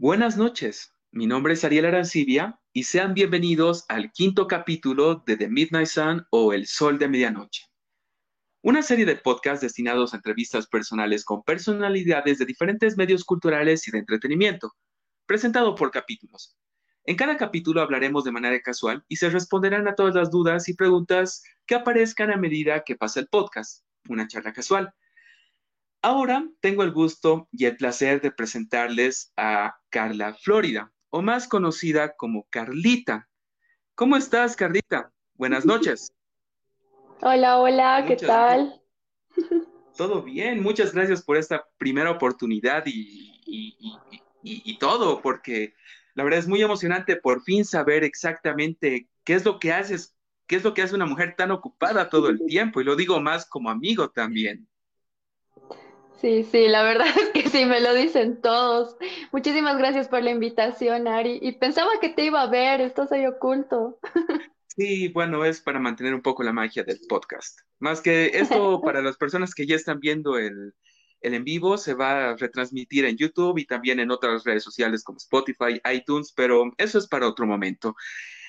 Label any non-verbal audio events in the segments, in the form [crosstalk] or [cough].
Buenas noches, mi nombre es Ariel Arancibia y sean bienvenidos al quinto capítulo de The Midnight Sun o El Sol de Medianoche. Una serie de podcasts destinados a entrevistas personales con personalidades de diferentes medios culturales y de entretenimiento, presentado por capítulos. En cada capítulo hablaremos de manera casual y se responderán a todas las dudas y preguntas que aparezcan a medida que pasa el podcast, una charla casual. Ahora tengo el gusto y el placer de presentarles a Carla Florida, o más conocida como Carlita. ¿Cómo estás, Carlita? Buenas [laughs] noches. Hola, hola, ¿qué tal? [laughs] Todo bien, muchas gracias por esta primera oportunidad y, y, todo, porque la verdad es muy emocionante por fin saber exactamente qué es lo que haces, qué es lo que hace una mujer tan ocupada todo el [laughs] tiempo, y lo digo más como amigo también. Sí, sí, la verdad [laughs] es que sí, me lo dicen todos. Muchísimas gracias por la invitación, Ari. Y pensaba que te iba a ver, estás ahí oculto. Sí, bueno, es para mantener un poco la magia del podcast. Más que esto, [laughs] para las personas que ya están viendo el, el en vivo, se va a retransmitir en YouTube y también en otras redes sociales como Spotify, iTunes, pero eso es para otro momento.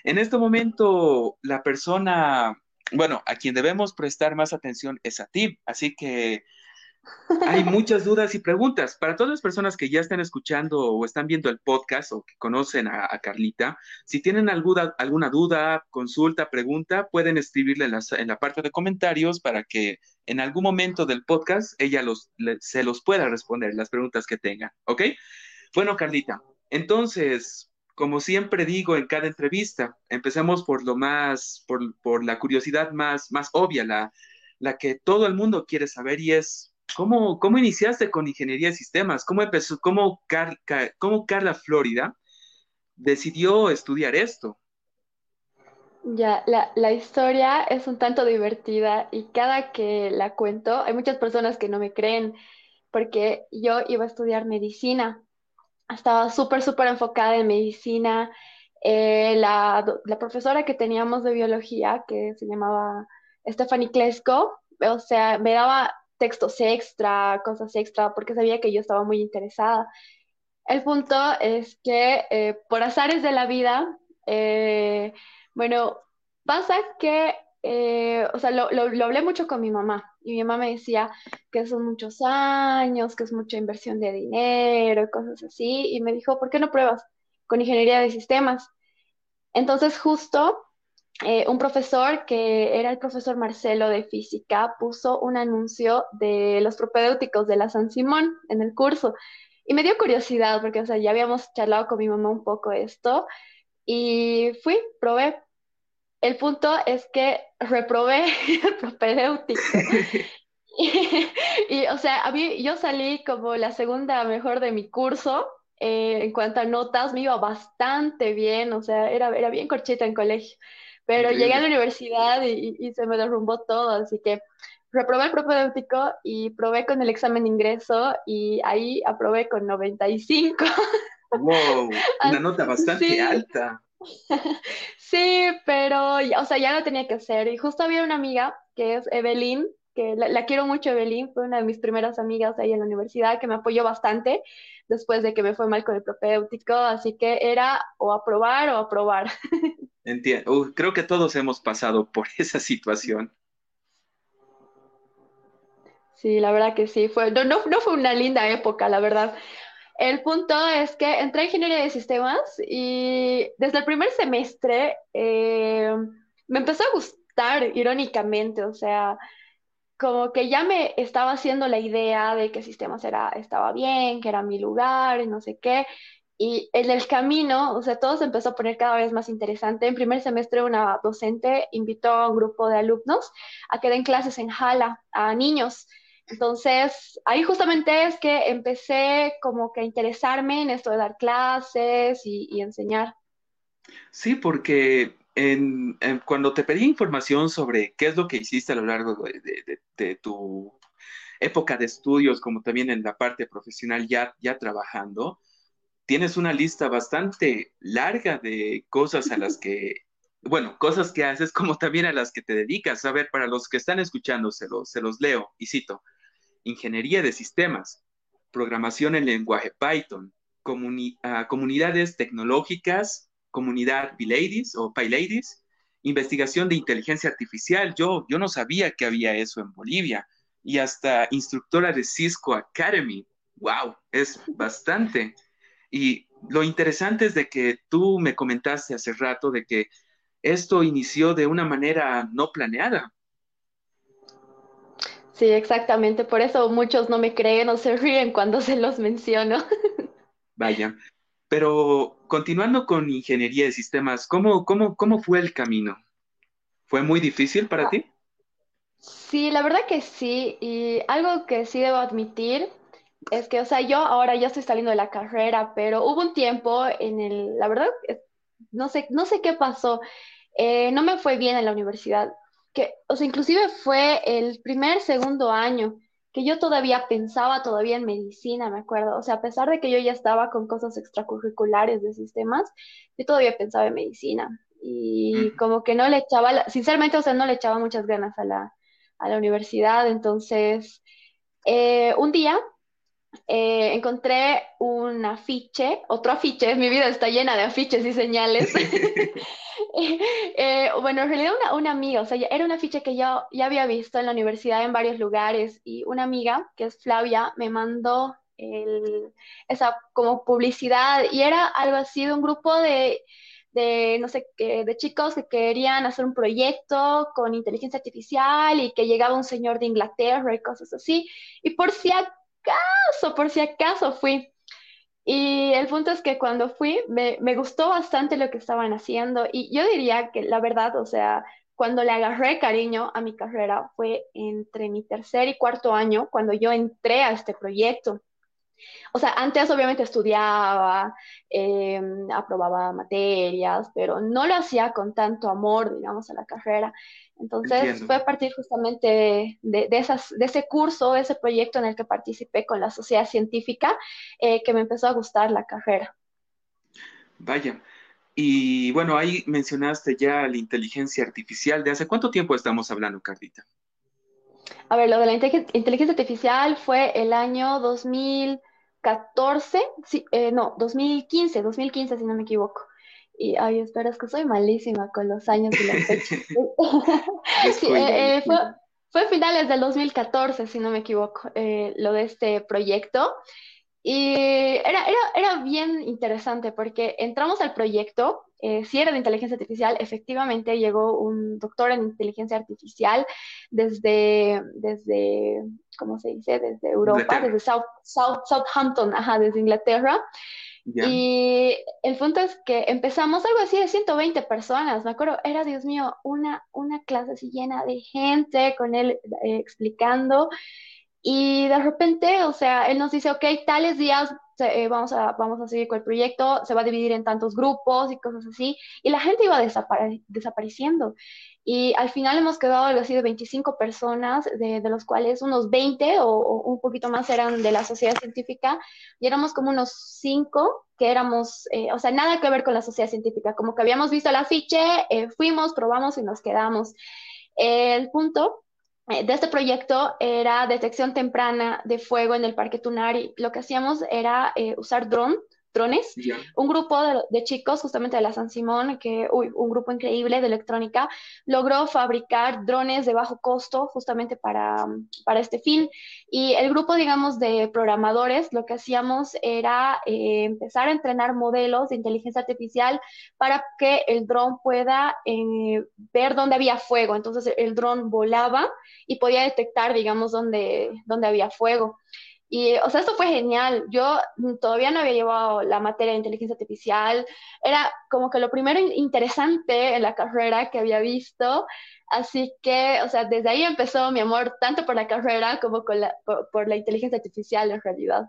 En este momento, la persona, bueno, a quien debemos prestar más atención es a ti, así que hay muchas dudas y preguntas. Para todas las personas que ya están escuchando o están viendo el podcast o que conocen a, Carlita, si tienen alguna, alguna duda, consulta, pregunta, pueden escribirle en la, parte de comentarios para que en algún momento del podcast ella los, se los pueda responder las preguntas que tengan. ¿Ok? Bueno, Carlita, entonces, como siempre digo en cada entrevista, empecemos por lo más, por, la curiosidad más, más obvia, la, la que todo el mundo quiere saber y es ¿Cómo, ¿Cómo iniciaste con ingeniería de sistemas? ¿Cómo empezó, cómo, Carla Florida decidió estudiar esto? Ya, la, la, historia es un tanto divertida y cada que la cuento, hay muchas personas que no me creen porque yo iba a estudiar medicina. Estaba súper, súper enfocada en medicina. Eh, la, la, profesora que teníamos de biología, que se llamaba Stephanie Klesko, o sea, me daba textos extra, cosas extra, porque sabía que yo estaba muy interesada. El punto es que eh, por azares de la vida, eh, bueno, pasa que, eh, o sea, lo, lo, hablé mucho con mi mamá y mi mamá me decía que son muchos años, que es mucha inversión de dinero, cosas así, y me dijo, ¿por qué no pruebas con ingeniería de sistemas? Entonces, justo eh, un profesor que era el profesor Marcelo de física puso un anuncio de los propedéuticos de la San Simón en el curso y me dio curiosidad porque, o sea, ya habíamos charlado con mi mamá un poco esto y fui, probé. El punto es que reprobé [laughs] el propedéutico. [laughs] y, o sea, a mí, yo salí como la segunda mejor de mi curso eh, en cuanto a notas, me iba bastante bien, o sea, era, era bien corchita en colegio. Pero llegué a la universidad y, se me derrumbó todo, así que reprobé el propedéutico y probé con el examen de ingreso y ahí aprobé con 95. ¡Wow! [laughs] Una nota bastante alta. [laughs] Sí, pero, o sea, ya lo tenía que hacer. Y justo había una amiga que es Evelyn, que la, quiero mucho, Evelyn, fue una de mis primeras amigas ahí en la universidad, que me apoyó bastante después de que me fue mal con el propedéutico, así que era o aprobar o aprobar. [laughs] Entiendo. creo que todos hemos pasado por [laughs] esa situación. Sí, la verdad que sí. Fue, no, no, fue una linda época, la verdad. El punto es que entré en ingeniería de sistemas y desde el primer semestre eh, me empezó a gustar, irónicamente, o sea, como que ya me estaba haciendo la idea de que sistemas era, estaba bien, que era mi lugar y no sé qué. Y en el camino, o sea, todo se empezó a poner cada vez más interesante. En primer semestre, una docente invitó a un grupo de alumnos a que den clases en Jala a niños. Entonces, ahí justamente es que empecé como que a interesarme en esto de dar clases y, enseñar. Sí, porque en, cuando te pedí información sobre qué es lo que hiciste a lo largo de, tu época de estudios, como también en la parte profesional ya, ya trabajando, tienes una lista bastante larga de cosas a las que, bueno, cosas que haces como también a las que te dedicas. A ver, para los que están escuchando, se los, leo y cito. Ingeniería de sistemas, programación en lenguaje Python, comunidades tecnológicas, comunidad P-Ladies o P-Ladies, investigación de inteligencia artificial. Yo, yo no sabía que había eso en Bolivia. Y hasta instructora de Cisco Academy. ¡Wow! Es bastante. Y lo interesante es de que tú me comentaste hace rato de que esto inició de una manera no planeada. Sí, exactamente. Por eso muchos no me creen o se ríen cuando se los menciono. [laughs] Vaya. Pero continuando con ingeniería de sistemas, ¿cómo, cómo, cómo fue el camino? ¿Fue muy difícil para Ah, ti? Sí, la verdad que sí. Y algo que sí debo admitir es que, o sea, yo ahora ya estoy saliendo de la carrera, pero hubo un tiempo en el, la verdad, no sé, no sé qué pasó. Eh, no me fue bien en la universidad. Que, o sea, inclusive fue el primer, segundo año que yo todavía pensaba todavía en medicina, me acuerdo. O sea, a pesar de que yo ya estaba con cosas extracurriculares de sistemas, yo todavía pensaba en medicina. Y como que no le echaba, la- sinceramente, o sea, no le echaba muchas ganas a la, a la universidad. Entonces, eh, un día eh, encontré un afiche, otro afiche, mi vida está llena de afiches y señales. [laughs] Eh, bueno, en realidad una, una amiga, o sea, era una ficha que yo ya había visto en la universidad en varios lugares y una amiga, que es Flavia, me mandó el- esa como publicidad y era algo así de un grupo de, de no sé, de chicos que querían hacer un proyecto con inteligencia artificial y que llegaba un señor de Inglaterra y cosas así. Y por si acaso, por si acaso fui. Y el punto es que cuando fui, me, me gustó bastante lo que estaban haciendo y yo diría que la verdad, o sea, cuando le agarré cariño a mi carrera fue entre mi tercer y cuarto año, cuando yo entré a este proyecto. O sea, antes obviamente estudiaba, eh, aprobaba materias, pero no lo hacía con tanto amor, digamos, a la carrera. Entonces Entiendo. fue a partir justamente de, esas, de ese curso, ese proyecto en el que participé con la sociedad científica, eh, que me empezó a gustar la carrera. Vaya. Y bueno, ahí mencionaste ya la inteligencia artificial. ¿De hace cuánto tiempo estamos hablando, Carlita? A ver, lo de la inteligen- inteligencia artificial fue el año 2014, sí, eh, no, 2015, 2015 si no me equivoco. Y, ay, espera, es que soy malísima con los años y las fechas. [laughs] Sí, eh, eh, fue, fue finales del 2014, si no me equivoco, eh, lo de este proyecto. Y era, era, era bien interesante porque entramos al proyecto, eh, si era de inteligencia artificial, efectivamente llegó un doctor en inteligencia artificial desde, desde, ¿cómo se dice? Desde Europa, Inglaterra. desde South, South, Southampton, ajá, desde Inglaterra. Y el punto es que empezamos algo así de 120 personas, me acuerdo, era, Dios mío, una, una clase así llena de gente con él eh, explicando. Y de repente, o sea, él nos dice, ok, tales días eh, vamos a, vamos a seguir con el proyecto, se va a dividir en tantos grupos y cosas así, y la gente iba desapare desapareciendo. Y al final hemos quedado algo así de 25 personas, de, de los cuales unos 20 o, o, un poquito más eran de la sociedad científica, y éramos como unos 5 que éramos, eh, o sea, nada que ver con la sociedad científica, como que habíamos visto el afiche, eh, fuimos, probamos y nos quedamos. El punto de este proyecto era detección temprana de fuego en el Parque Tunari. Lo que hacíamos era eh, usar dron, drones. Un grupo de, de, chicos, justamente de la San Simón, que uy, un grupo increíble de electrónica, logró fabricar drones de bajo costo justamente para, para este fin. Y el grupo, digamos, de programadores, lo que hacíamos era eh, empezar a entrenar modelos de inteligencia artificial para que el dron pueda eh, ver dónde había fuego. Entonces el dron volaba y podía detectar, digamos, dónde, dónde había fuego. Y, o sea, esto fue genial. Yo todavía no había llevado la materia de inteligencia artificial. Era como que lo primero interesante en la carrera que había visto. Así que, o sea, desde ahí empezó mi amor tanto por la carrera como con la, por, por la inteligencia artificial en realidad.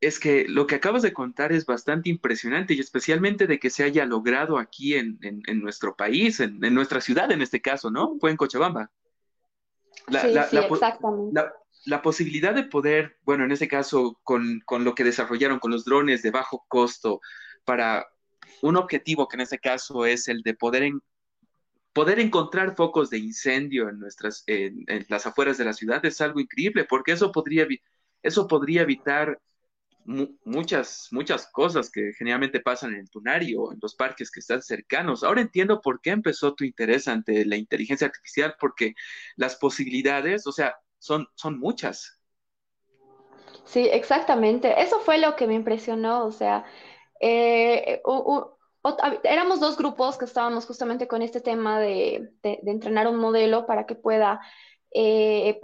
Es que lo que acabas de contar es bastante impresionante y especialmente de que se haya logrado aquí en, en, en nuestro país, en, en, nuestra ciudad en este caso, ¿no? Fue en Cochabamba. La, sí, la, sí, la, exactamente. La, posibilidad de poder, bueno, en este caso, con, con, lo que desarrollaron con los drones de bajo costo para un objetivo que en este caso es el de poder, en, poder encontrar focos de incendio en, nuestras, en, las afueras de la ciudad es algo increíble, porque eso podría, eso podría evitar muchas, muchas cosas que generalmente pasan en el tunario, en los parques que están cercanos. Ahora entiendo por qué empezó tu interés ante la inteligencia artificial, porque las posibilidades, o sea, son, son muchas. Sí, exactamente. Eso fue lo que me impresionó. O sea, eh, éramos dos grupos que estábamos justamente con este tema de, entrenar un modelo para que pueda eh,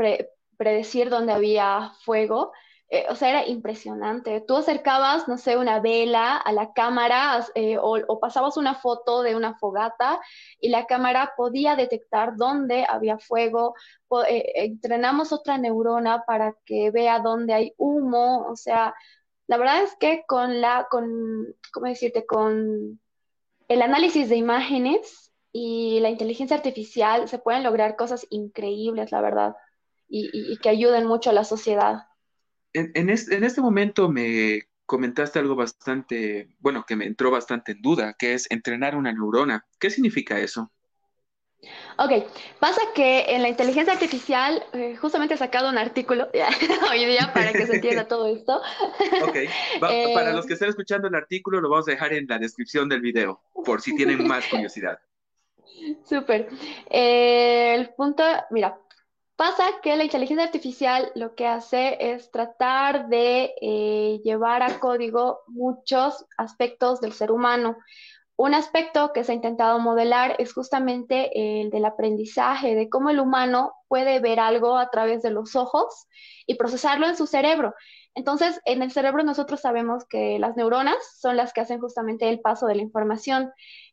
predecir dónde había fuego. Eh, o sea, era impresionante. Tú acercabas, no sé, una vela a la cámara eh, o, pasabas una foto de una fogata y la cámara podía detectar dónde había fuego. Eh, entrenamos otra neurona para que vea dónde hay humo. O sea, la verdad es que con la, con, ¿cómo decirte? Con el análisis de imágenes y la inteligencia artificial se pueden lograr cosas increíbles, la verdad, y que ayuden mucho a la sociedad en, este, momento me comentaste algo bastante, bueno, que me entró bastante en duda, que es entrenar una neurona. ¿Qué significa eso? Ok, pasa que en la inteligencia artificial, eh, justamente he sacado un artículo [laughs] hoy día para que se entienda todo esto. [laughs] Ok, para los que estén escuchando el artículo, lo vamos a dejar en la descripción del video, por si tienen más [laughs] curiosidad. Súper. Eh, el punto, mira, Pasa que la inteligencia artificial lo que hace es tratar de eh, llevar a código muchos aspectos del ser humano. Un aspecto que se ha intentado modelar es justamente el del aprendizaje, de cómo el humano puede ver algo a través de los ojos y procesarlo en su cerebro. Entonces, en el cerebro nosotros sabemos que las neuronas son las que hacen justamente el paso de la información.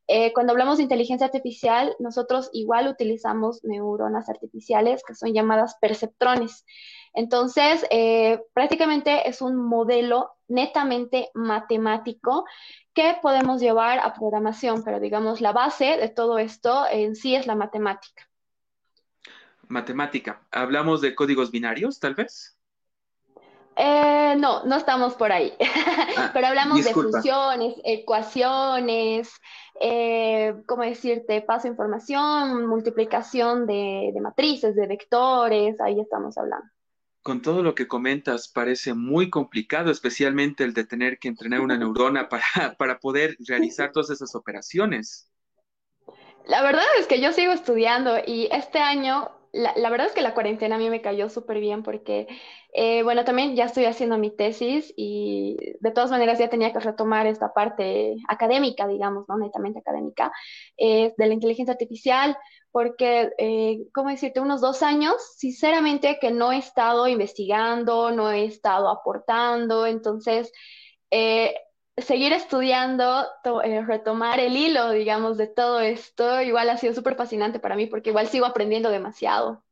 Eh, cuando hablamos de inteligencia artificial, nosotros igual utilizamos neuronas artificiales que son llamadas perceptrones. Entonces, eh, prácticamente es un modelo netamente matemático que podemos llevar a programación, pero digamos, la base de todo esto en sí es la matemática. Matemática. ¿Hablamos de códigos binarios, tal vez? Eh, no, no estamos por ahí, [laughs] ah, pero hablamos de funciones, ecuaciones, eh, ¿cómo decirte? Paso información, multiplicación de, matrices, de vectores, ahí estamos hablando. Con todo lo que comentas, parece muy complicado, especialmente el de tener que entrenar una neurona para, [laughs] para poder [laughs] realizar todas esas operaciones. La verdad es que yo sigo estudiando y este año la, verdad es que la cuarentena a mí me cayó súper bien porque, eh, bueno, también ya estoy haciendo mi tesis y de todas maneras ya tenía que retomar esta parte académica, digamos, ¿no? Netamente académica, eh, de la inteligencia artificial, porque, eh, ¿cómo decirte? Unos dos años, sinceramente, que no he estado investigando, no he estado aportando, entonces... Eh, seguir estudiando, eh, retomar el hilo, digamos, de todo esto, igual ha sido súper fascinante para mí porque igual sigo aprendiendo demasiado.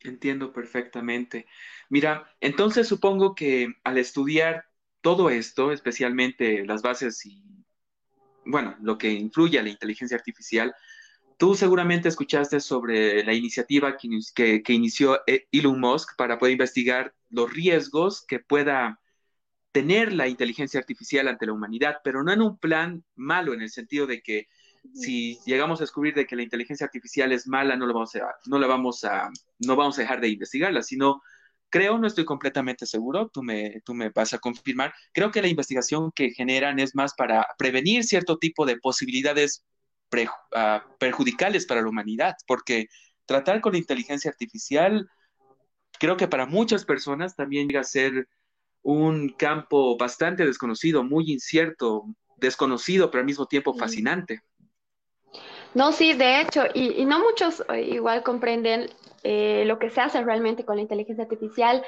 Entiendo perfectamente. Mira, entonces supongo que al estudiar todo esto, especialmente las bases y, bueno, lo que influye a la inteligencia artificial, tú seguramente escuchaste sobre la iniciativa que, que inició eh, Elon Musk para poder investigar los riesgos que pueda tener la inteligencia artificial ante la humanidad, pero no en un plan malo, en el sentido de que si llegamos a descubrir de que la inteligencia artificial es mala, no, lo vamos a, no la vamos a, no vamos a dejar de investigarla, sino creo, no estoy completamente seguro, tú me, tú me vas a confirmar, creo que la investigación que generan es más para prevenir cierto tipo de posibilidades ah, perjudicales para la humanidad, porque tratar con la inteligencia artificial, creo que para muchas personas también llega a ser un campo bastante desconocido, muy incierto, desconocido, pero al mismo tiempo fascinante. No, sí, de hecho, y, no muchos eh, igual comprenden eh, lo que se hace realmente con la inteligencia artificial.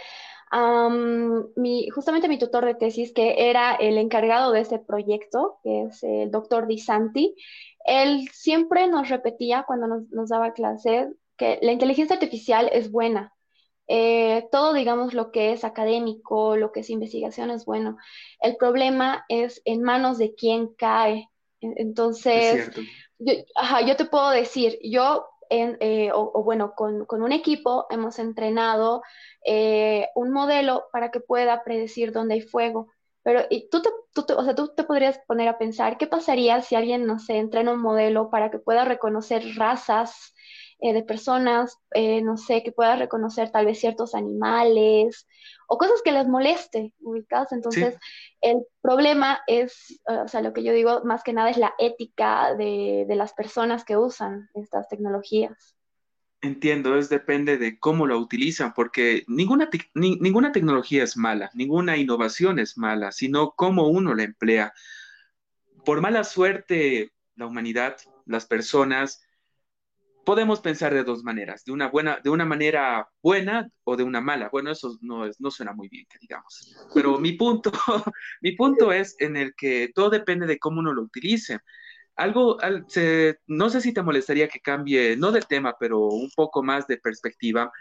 justamente mi tutor de tesis, que era el encargado de este proyecto, que es el doctor Di Santi, él siempre nos repetía cuando nos, nos daba clases que la inteligencia artificial es buena, eh, todo, digamos, lo que es académico, lo que es investigación es bueno. El problema es en manos de quién cae. Entonces, yo, yo, te puedo decir, yo, eh, o, bueno, con, un equipo hemos entrenado eh, un modelo para que pueda predecir dónde hay fuego. Pero y tú, te, tú, o sea, tú te podrías poner a pensar, ¿qué pasaría si alguien, no sé, entrena un modelo para que pueda reconocer razas eh, de personas, eh, no sé, que pueda reconocer tal vez ciertos animales o cosas que les moleste, ubicadas. Entonces, el problema es, o sea, lo que yo digo más que nada es la ética de, de las personas que usan estas tecnologías. Entiendo, es depende de cómo lo utilizan, porque ninguna, ninguna tecnología es mala, ninguna innovación es mala, sino cómo uno la emplea. Por mala suerte, la humanidad, las personas, podemos pensar de dos maneras, de una buena, de una manera buena o de una mala. Bueno, eso no, es, no suena muy bien, que digamos. Pero [laughs] mi punto, [laughs] mi punto es en el que todo depende de cómo uno lo utilice. Algo, no sé si te molestaría que cambie, no de tema, pero un poco más de perspectiva.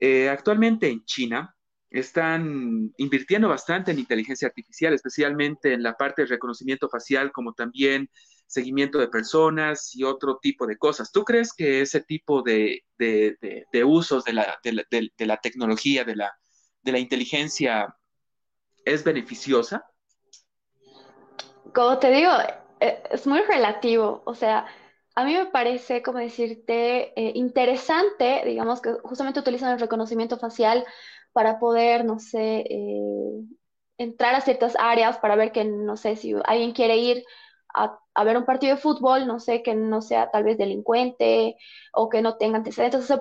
Eh, actualmente en China están invirtiendo bastante en inteligencia artificial, especialmente en la parte de reconocimiento facial, como también seguimiento de personas y otro tipo de cosas. ¿Tú crees que ese tipo de, usos de la, de la, tecnología, de la, de la inteligencia, es beneficiosa? Como te digo, eh, es muy relativo, o sea, a mí me parece, como decirte, eh, interesante, digamos, que justamente utilizan el reconocimiento facial para poder, no sé, eh, entrar a ciertas áreas para ver que, no sé, si alguien quiere ir a, a, ver un partido de fútbol, no sé, que no sea tal vez delincuente o que no tenga antecedentes. O sea,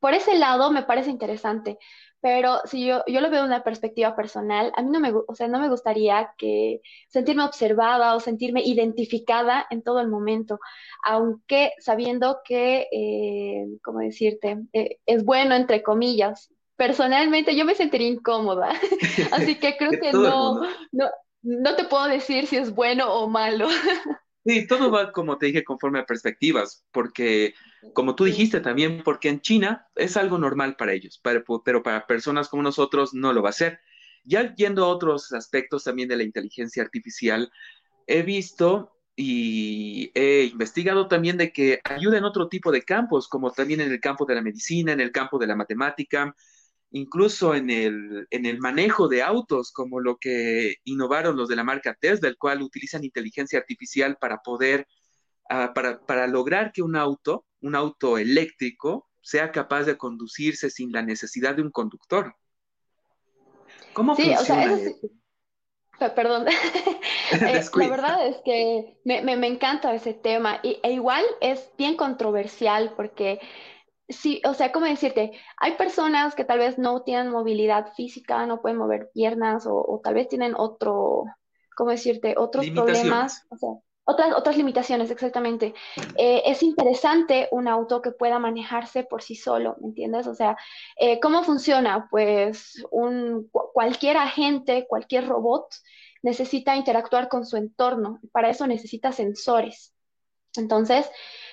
por ese lado me parece interesante. Pero si yo, yo lo veo de una perspectiva personal, a mí no me, o sea, no me gustaría que sentirme observada o sentirme identificada en todo el momento, aunque sabiendo que, eh, ¿cómo decirte?, eh, es bueno, entre comillas. Personalmente yo me sentiría incómoda, [laughs] así que creo [laughs] que no, no, no te puedo decir si es bueno o malo. [laughs] Sí, todo va, como te dije, conforme a perspectivas, porque, como tú dijiste también, porque en China es algo normal para ellos, pero para personas como nosotros no lo va a ser. Ya yendo a otros aspectos también de la inteligencia artificial, he visto y he investigado también de que ayuda en otro tipo de campos, como también en el campo de la medicina, en el campo de la matemática, incluso en el, en el manejo de autos, como lo que innovaron los de la marca Tesla, el cual utilizan inteligencia artificial para poder, uh, para, para lograr que un auto, un auto eléctrico, sea capaz de conducirse sin la necesidad de un conductor. ¿Cómo sí, funciona o sea, eso? Perdón. [laughs] eh, la verdad es que me, me, me, encanta ese tema y, e igual es bien controversial porque Sí, o sea, ¿cómo decirte? Hay personas que tal vez no tienen movilidad física, no pueden mover piernas o, tal vez tienen otro, ¿cómo decirte? Otros problemas, o sea, otras, otras limitaciones, exactamente. Eh, es interesante un auto que pueda manejarse por sí solo, ¿me entiendes? O sea, eh, ¿cómo funciona? Pues un, cualquier agente, cualquier robot necesita interactuar con su entorno. Para eso necesita sensores. Entonces,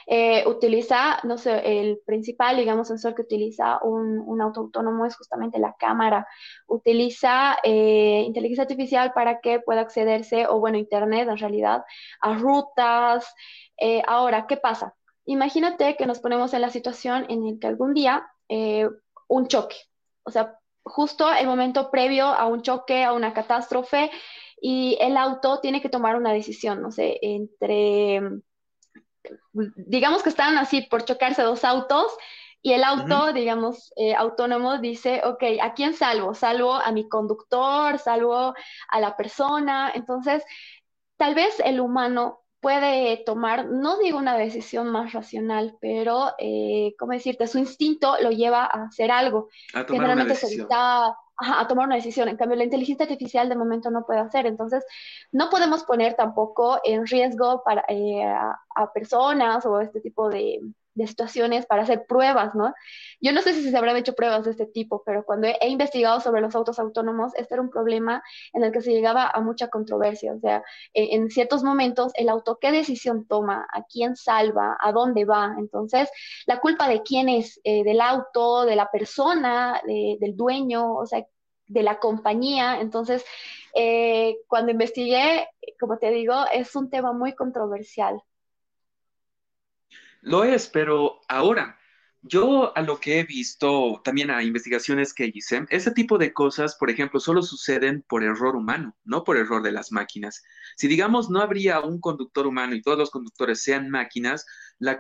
eh, utiliza, no sé, el principal, digamos, sensor que utiliza un, un auto autónomo es justamente la cámara. Utiliza eh, inteligencia artificial para que pueda accederse, o bueno, Internet en realidad, a rutas. Eh, ahora, ¿qué pasa? Imagínate que nos ponemos en la situación en la que algún día un choque, o sea, justo el momento previo a un choque, a una catástrofe, y el auto tiene que tomar una decisión, no sé, entre digamos que están así por chocarse dos autos y el auto, digamos, eh, autónomo dice, ok, ¿a quién salvo? Salvo a mi conductor, salvo a la persona. Entonces, tal vez el humano puede tomar, no digo una decisión más racional, pero, eh, ¿cómo decirte? Su instinto lo lleva a hacer algo. A tomar Generalmente una decisión a tomar una decisión. En cambio, la inteligencia artificial de momento no puede hacer. Entonces, no podemos poner tampoco en riesgo para, eh, a, personas o este tipo de, de situaciones para hacer pruebas, ¿no? Yo no sé si se habrán hecho pruebas de este tipo, pero cuando he, investigado sobre los autos autónomos, este era un problema en el que se llegaba a mucha controversia. O sea, en, ciertos momentos, el auto, ¿qué decisión toma? ¿A quién salva? ¿A dónde va? Entonces, la culpa de quién es, eh, del auto, de la persona, del dueño, o sea, de la compañía. Entonces, eh, cuando investigué, como te digo, es un tema muy controversial. Lo es, pero ahora, Yo a lo que he visto, también a investigaciones que hice, ese tipo de cosas, por ejemplo, solo suceden por error humano, no por error de las máquinas. Si digamos no habría un conductor humano y todos los conductores sean máquinas, la,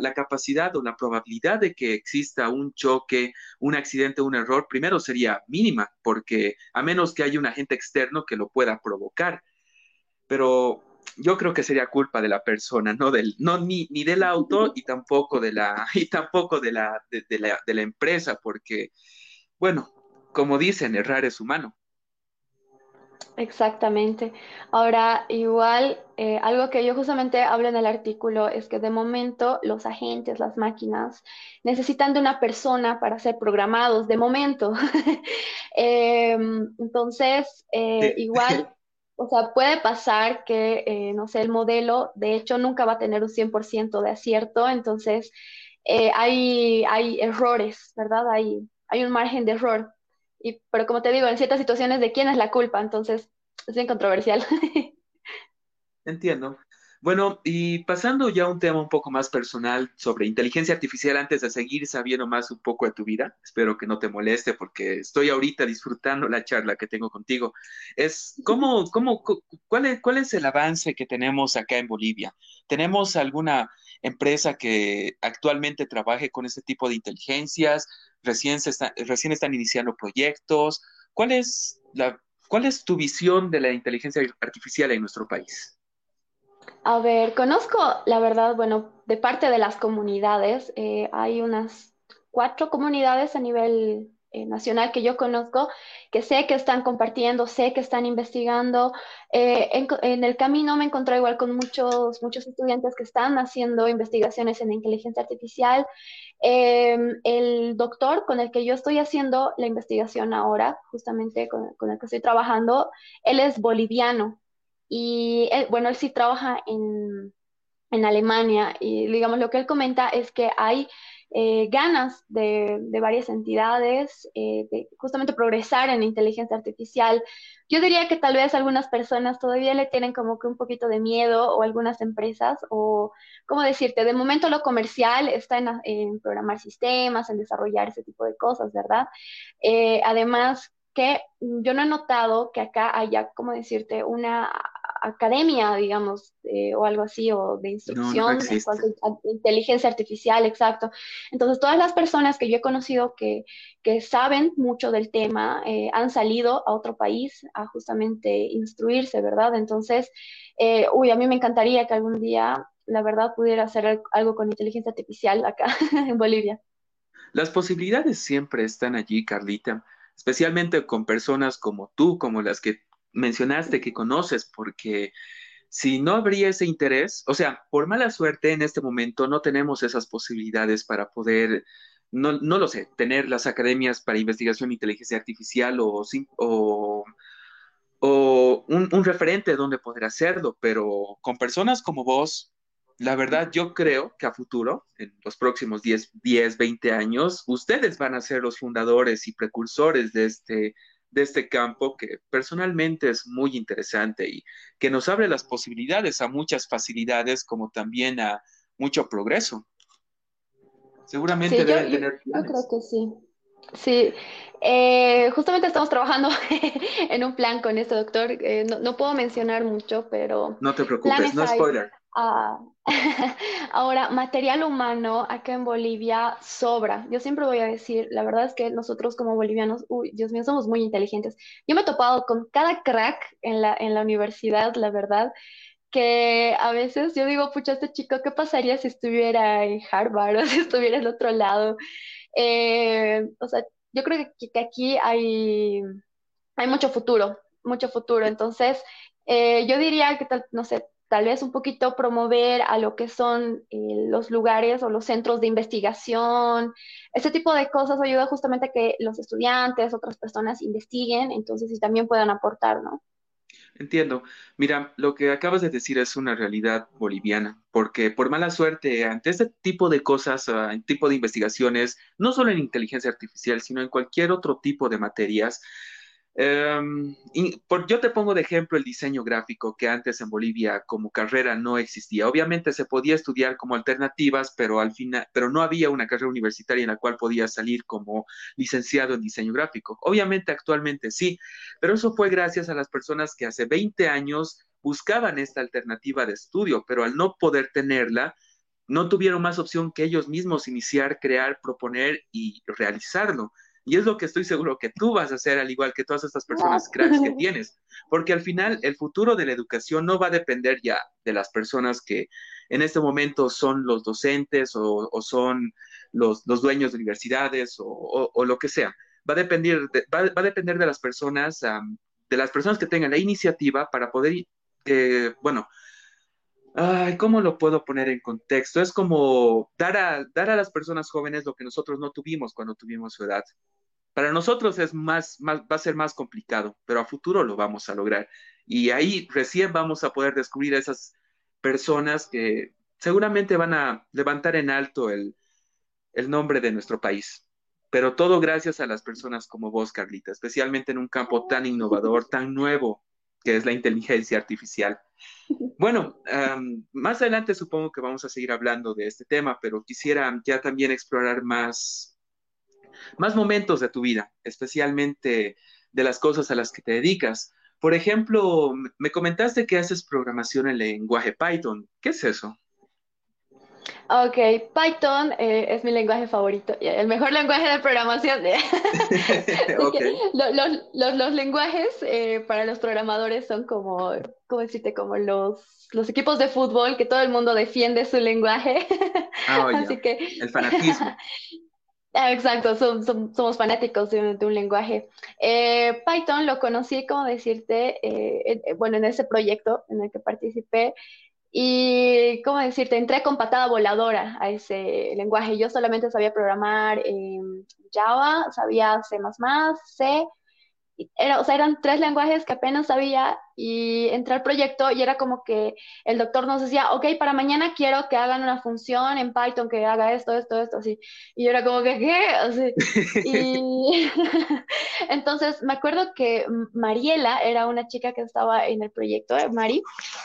la capacidad o la probabilidad de que exista un choque, un accidente, un error, primero sería mínima, porque a menos que haya un agente externo que lo pueda provocar. Pero yo creo que sería culpa de la persona, no del, no ni, ni del auto [laughs] y tampoco de la, y tampoco de la, de, la, de la empresa, porque, bueno, como dicen, errar es humano. Exactamente. Ahora, igual, eh, algo que yo justamente hablo en el artículo es que de momento los agentes, las máquinas, necesitan de una persona para ser programados, de momento. [laughs] Em, entonces, eh, igual [laughs] O sea, puede pasar que, eh, no sé, el modelo, de hecho, nunca va a tener un 100% de acierto, entonces eh, hay, hay errores, ¿verdad? Hay, hay un margen de error. Y, pero como te digo, en ciertas situaciones, ¿de quién es la culpa? Entonces, es bien controversial. [laughs] Entiendo. Bueno, y pasando ya a un tema un poco más personal sobre inteligencia artificial antes de seguir sabiendo más un poco de tu vida, espero que no te moleste porque estoy ahorita disfrutando la charla que tengo contigo, es cómo, cómo, cuál es, cuál es el avance que tenemos acá en Bolivia. ¿Tenemos alguna empresa que actualmente trabaje con este tipo de inteligencias? ¿Recién, se recién están iniciando proyectos? ¿Cuál es, la, ¿Cuál es tu visión de la inteligencia artificial en nuestro país? A ver, conozco, la verdad, bueno, de parte de las comunidades, eh, hay unas cuatro comunidades a nivel eh, nacional que yo conozco, que sé que están compartiendo, sé que están investigando. Eh, en, el camino me encontré igual con muchos, muchos estudiantes que están haciendo investigaciones en inteligencia artificial. Em, el doctor con el que yo estoy haciendo la investigación ahora, justamente con, con el que estoy trabajando, él es boliviano. Y bueno, él sí trabaja en, Alemania y digamos lo que él comenta es que hay eh, ganas de, varias entidades eh, de justamente progresar en inteligencia artificial. Yo diría que tal vez algunas personas todavía le tienen como que un poquito de miedo o algunas empresas o, ¿cómo decirte? De momento lo comercial está en, programar sistemas, en desarrollar ese tipo de cosas, ¿verdad? Eh, además, que yo no he notado que acá haya, ¿cómo decirte?, una academia, digamos, o algo así, o de instrucción en cuanto a inteligencia artificial, exacto. Entonces, todas las personas que yo he conocido que, que saben mucho del tema eh, han salido a otro país a justamente instruirse, ¿verdad? Entonces, eh, uy, a mí me encantaría que algún día, la verdad, pudiera hacer algo con inteligencia artificial acá [laughs] en Bolivia. Las posibilidades siempre están allí, Carlita, especialmente con personas como tú, como las que mencionaste que conoces, porque si no habría ese interés, o sea, por mala suerte en este momento no tenemos esas posibilidades para poder, no, no lo sé, tener las academias para investigación e inteligencia artificial o, o, o un, un, referente donde poder hacerlo, pero con personas como vos, la verdad yo creo que a futuro, en los próximos 10, 10 20 años, ustedes van a ser los fundadores y precursores de este de este campo que personalmente es muy interesante y que nos abre las posibilidades a muchas facilidades como también a mucho progreso. Seguramente deben tener Yo creo que sí. Sí, eh, justamente estamos trabajando [laughs] en un plan con este doctor. Eh, no, puedo mencionar mucho, pero... No te preocupes, no spoiler. Ah, [laughs] ahora, material humano acá en Bolivia sobra. Yo siempre voy a decir, la verdad es que nosotros como bolivianos, uy, Dios mío, somos muy inteligentes. Yo me he topado con cada crack en la, en la universidad, la verdad, que a veces yo digo, pucha, este chico, ¿qué pasaría si estuviera en Harvard o [laughs] si estuviera en otro lado? Eh, o sea, yo creo que, que aquí hay, hay mucho futuro, mucho futuro. Entonces, eh, yo diría que, no sé, tal vez un poquito promover a lo que son eh, los lugares o los centros de investigación. Ese tipo de cosas ayuda justamente a que los estudiantes, otras personas investiguen, entonces y también puedan aportar, ¿no? Entiendo. Mira, lo que acabas de decir es una realidad boliviana, porque por mala suerte, ante este tipo de cosas, uh, tipo de investigaciones, no solo en inteligencia artificial, sino en cualquier otro tipo de materias, Em, por, yo te pongo de ejemplo el diseño gráfico que antes en Bolivia como carrera no existía. Obviamente se podía estudiar como alternativas, pero al final, pero no había una carrera universitaria en la cual podía salir como licenciado en diseño gráfico. Obviamente actualmente sí, pero eso fue gracias a las personas que hace 20 años buscaban esta alternativa de estudio, pero al no poder tenerla, no tuvieron más opción que ellos mismos iniciar, crear, proponer y realizarlo. Y es lo que estoy seguro que tú vas a hacer, al igual que todas estas personas cracks que [laughs] tienes, porque al final el futuro de la educación no va a depender ya de las personas que en este momento son los docentes o, son los, dueños de universidades o, lo que sea. Va a depender de, va, a depender de las personas, de las personas que tengan la iniciativa para poder, eh, bueno, Ay, ¿cómo lo puedo poner en contexto? Es como dar a, dar a las personas jóvenes lo que nosotros no tuvimos cuando tuvimos su edad. Para nosotros es más, va a ser más complicado, pero a futuro lo vamos a lograr. Y ahí recién vamos a poder descubrir a esas personas que seguramente van a levantar en alto el, el nombre de nuestro país. Pero todo gracias a las personas como vos, Carlita, especialmente en un campo tan innovador, tan nuevo, que es la inteligencia artificial. [laughs] Bueno, más adelante supongo que vamos a seguir hablando de este tema, pero quisiera ya también explorar más, más momentos de tu vida, especialmente de las cosas a las que te dedicas. Por ejemplo, me comentaste que haces programación en lenguaje Python. ¿Qué es eso? Ok, Python eh, es mi lenguaje favorito, el mejor lenguaje de programación. [laughs] los, lenguajes eh, para los programadores son como, ¿cómo decirte? Como los, los equipos de fútbol que todo el mundo defiende su lenguaje. Ah, [laughs] Así que... El fanatismo. [laughs] Ah, exacto, somos fanáticos de, un lenguaje. Eh, Python lo conocí, como decirte, bueno, en ese proyecto en el que participé, y, ¿cómo decirte? Entré con patada voladora a ese lenguaje. Yo solamente sabía programar en Java, sabía C++, C, era, o sea, eran tres lenguajes que apenas sabía y entré al proyecto y era como que el doctor nos decía, ok, para mañana quiero que hagan una función en Python que haga esto, esto, esto, así. Y yo era como que, ¿qué? Así. Y [laughs] entonces me acuerdo que Mariela era una chica que estaba en el proyecto, eh, Mari,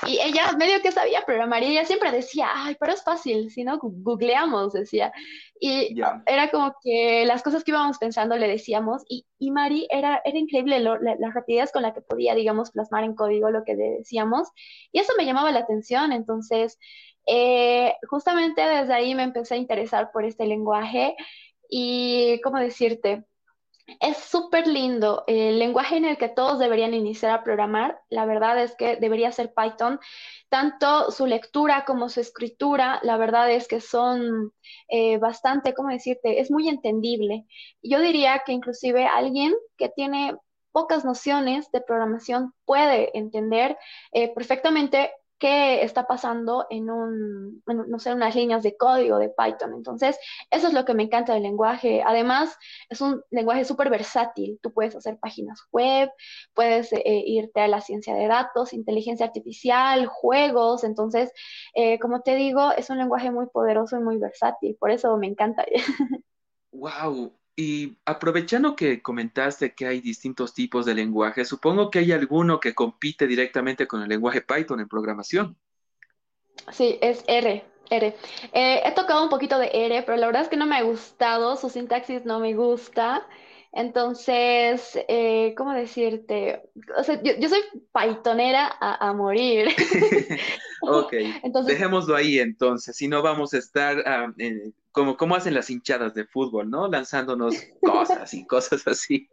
y ella medio que sabía programar y ella siempre decía, ay, pero es fácil, si no, googleamos, decía. Y era como que las cosas que íbamos pensando le decíamos y, y Mari era, era increíble la, rapidez con la que podía, digamos, plasmar en código lo que decíamos y eso me llamaba la atención. Entonces, eh, justamente desde ahí me empecé a interesar por este lenguaje y, ¿cómo decirte? Es súper lindo. El lenguaje en el que todos deberían iniciar a programar, la verdad es que debería ser Python. Tanto su lectura como su escritura, la verdad es que son eh, bastante, ¿cómo decirte? Es muy entendible. Yo diría que inclusive alguien que tiene pocas nociones de programación puede entender eh, perfectamente qué está pasando en un, no sé, unas líneas de código de Python. Entonces, eso es lo que me encanta del lenguaje. Además, es un lenguaje súper versátil. Tú puedes hacer páginas web, puedes eh, irte a la ciencia de datos, inteligencia artificial, juegos. Entonces, eh, como te digo, es un lenguaje muy poderoso y muy versátil. Por eso me encanta. [laughs] ¡Wow! Y aprovechando que comentaste que hay distintos tipos de lenguaje, supongo que hay alguno que compite directamente con el lenguaje Python en programación. Sí, es R. R. Eh, he tocado un poquito de R, pero la verdad es que no me ha gustado, su sintaxis no me gusta. Entonces, eh, ¿cómo decirte? O sea, yo, soy Pythonera a, morir. [laughs] ok, [laughs] entonces, dejémoslo ahí entonces, si no vamos a estar ah, como, como hacen las hinchadas de fútbol, ¿no? Lanzándonos [laughs] cosas y cosas así.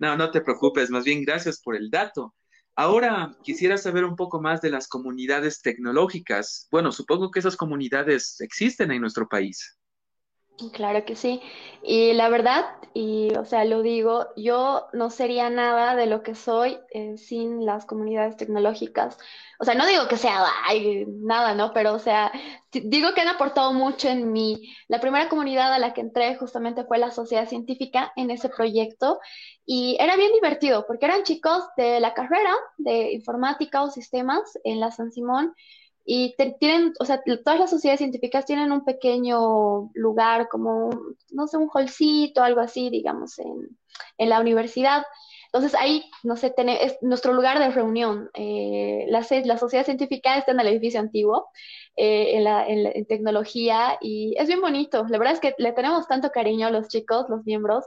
No, no te preocupes, más bien gracias por el dato. Ahora quisiera saber un poco más de las comunidades tecnológicas. Bueno, supongo que esas comunidades existen en nuestro país. Claro que sí. Y la verdad, y o sea, lo digo, yo no sería nada de lo que soy eh, sin las comunidades tecnológicas. O sea, no digo que sea nada, ¿no? Pero, o sea, digo que han aportado mucho en mí. La primera comunidad a la que entré justamente fue la sociedad científica en ese proyecto y era bien divertido porque eran chicos de la carrera de informática o sistemas en la San Simón y tienen, o sea, todas las sociedades científicas tienen un pequeño lugar, como, no sé, un holcito, algo así, digamos, en, en la universidad. Entonces ahí, no sé, es nuestro lugar de reunión. Eh, la, la sociedad científica está en el edificio antiguo, eh, en, la, en, tecnología, y es bien bonito. La verdad es que le tenemos tanto cariño a los chicos, los miembros.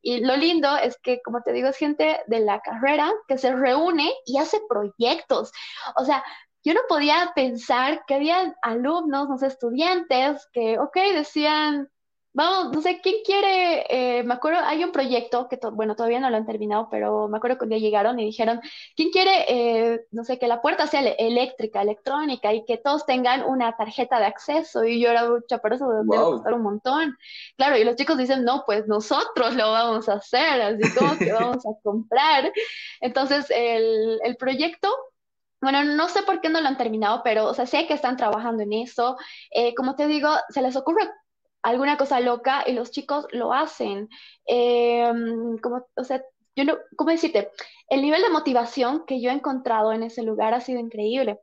Y lo lindo es que, como te digo, es gente de la carrera que se reúne y hace proyectos. O sea, yo no podía pensar que había alumnos, no sé, estudiantes que, ok, decían, Vamos, no sé, ¿quién quiere? Eh, me acuerdo, hay un proyecto que, bueno, todavía no lo han terminado, pero me acuerdo que un día llegaron y dijeron, ¿quién quiere, eh, no sé, que la puerta sea eléctrica, electrónica y que todos tengan una tarjeta de acceso? Y yo era, pero eso debe costar un montón. Claro, y los chicos dicen, no, pues nosotros lo vamos a hacer, así como que vamos a comprar. Entonces, el, el proyecto bueno, no sé por qué no lo han terminado, pero, o sea, sé que están trabajando en eso. Eh, como te digo, se les ocurre alguna cosa loca y los chicos lo hacen. Em, como, o sea, yo ¿cómo decirte? El nivel de motivación que yo he encontrado en ese lugar ha sido increíble.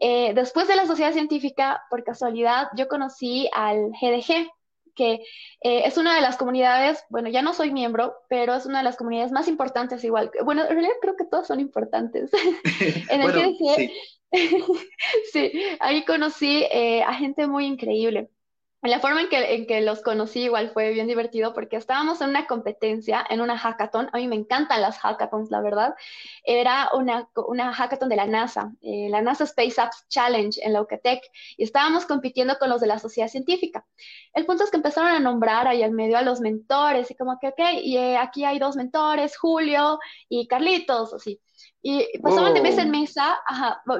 Eh, después de la sociedad científica, por casualidad, yo conocí al GDG, que eh, es una de las comunidades, bueno, ya no soy miembro, pero es una de las comunidades más importantes igual. Bueno, en realidad creo que todas son importantes. [laughs] en el GDG, sí. [laughs] sí. ahí conocí eh, a gente muy increíble. La forma en que, en que los conocí igual fue bien divertido porque estábamos en una competencia, en una hackathon. A mí me encantan las hackathons, la verdad. Era una, una hackathon de la NASA, eh, la NASA Space Apps Challenge en la UCATEC, y estábamos compitiendo con los de la sociedad científica. El punto es que empezaron a nombrar ahí al medio a los mentores y como que, ok, y eh, aquí hay dos mentores, Julio y Carlitos, así. Y pasaban de mesa en mesa,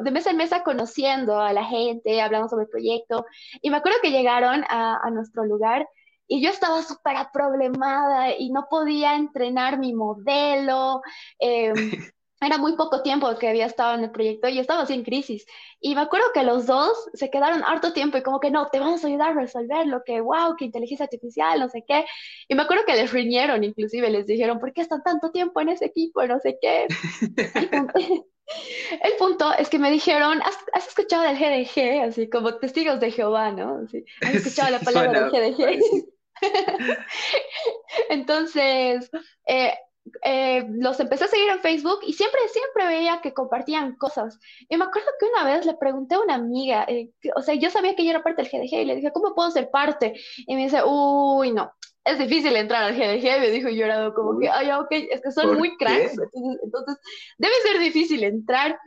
de mesa en mesa conociendo a la gente, hablando sobre el proyecto. Y me acuerdo que llegaron a, nuestro lugar y yo estaba súper problemada y no podía entrenar mi modelo. Eh, [laughs] era muy poco tiempo que había estado en el proyecto y estaba así en crisis. Y me acuerdo que los dos se quedaron harto tiempo y como que no, te vamos a ayudar a resolver lo que, wow, qué inteligencia artificial, no sé qué. Y me acuerdo que les riñeron, inclusive les dijeron, ¿por qué están tanto tiempo en ese equipo? No sé qué. el punto [laughs] es que me dijeron, ¿has, escuchado del GDG? Así como testigos de Jehová, ¿no? ¿Has [laughs] escuchado la palabra del GDG? [laughs] Entonces, eh, eh, los empecé a seguir en Facebook y siempre, siempre veía que compartían cosas. Y me acuerdo que una vez le pregunté a una amiga, eh, o sea, yo sabía que ella era parte del GDG y le dije, ¿cómo puedo ser parte? Y me dice, uy, no, es difícil entrar al GDG. Y me dijo llorado como que, ay, ok, es que son muy cracks, entonces, debe ser difícil entrar.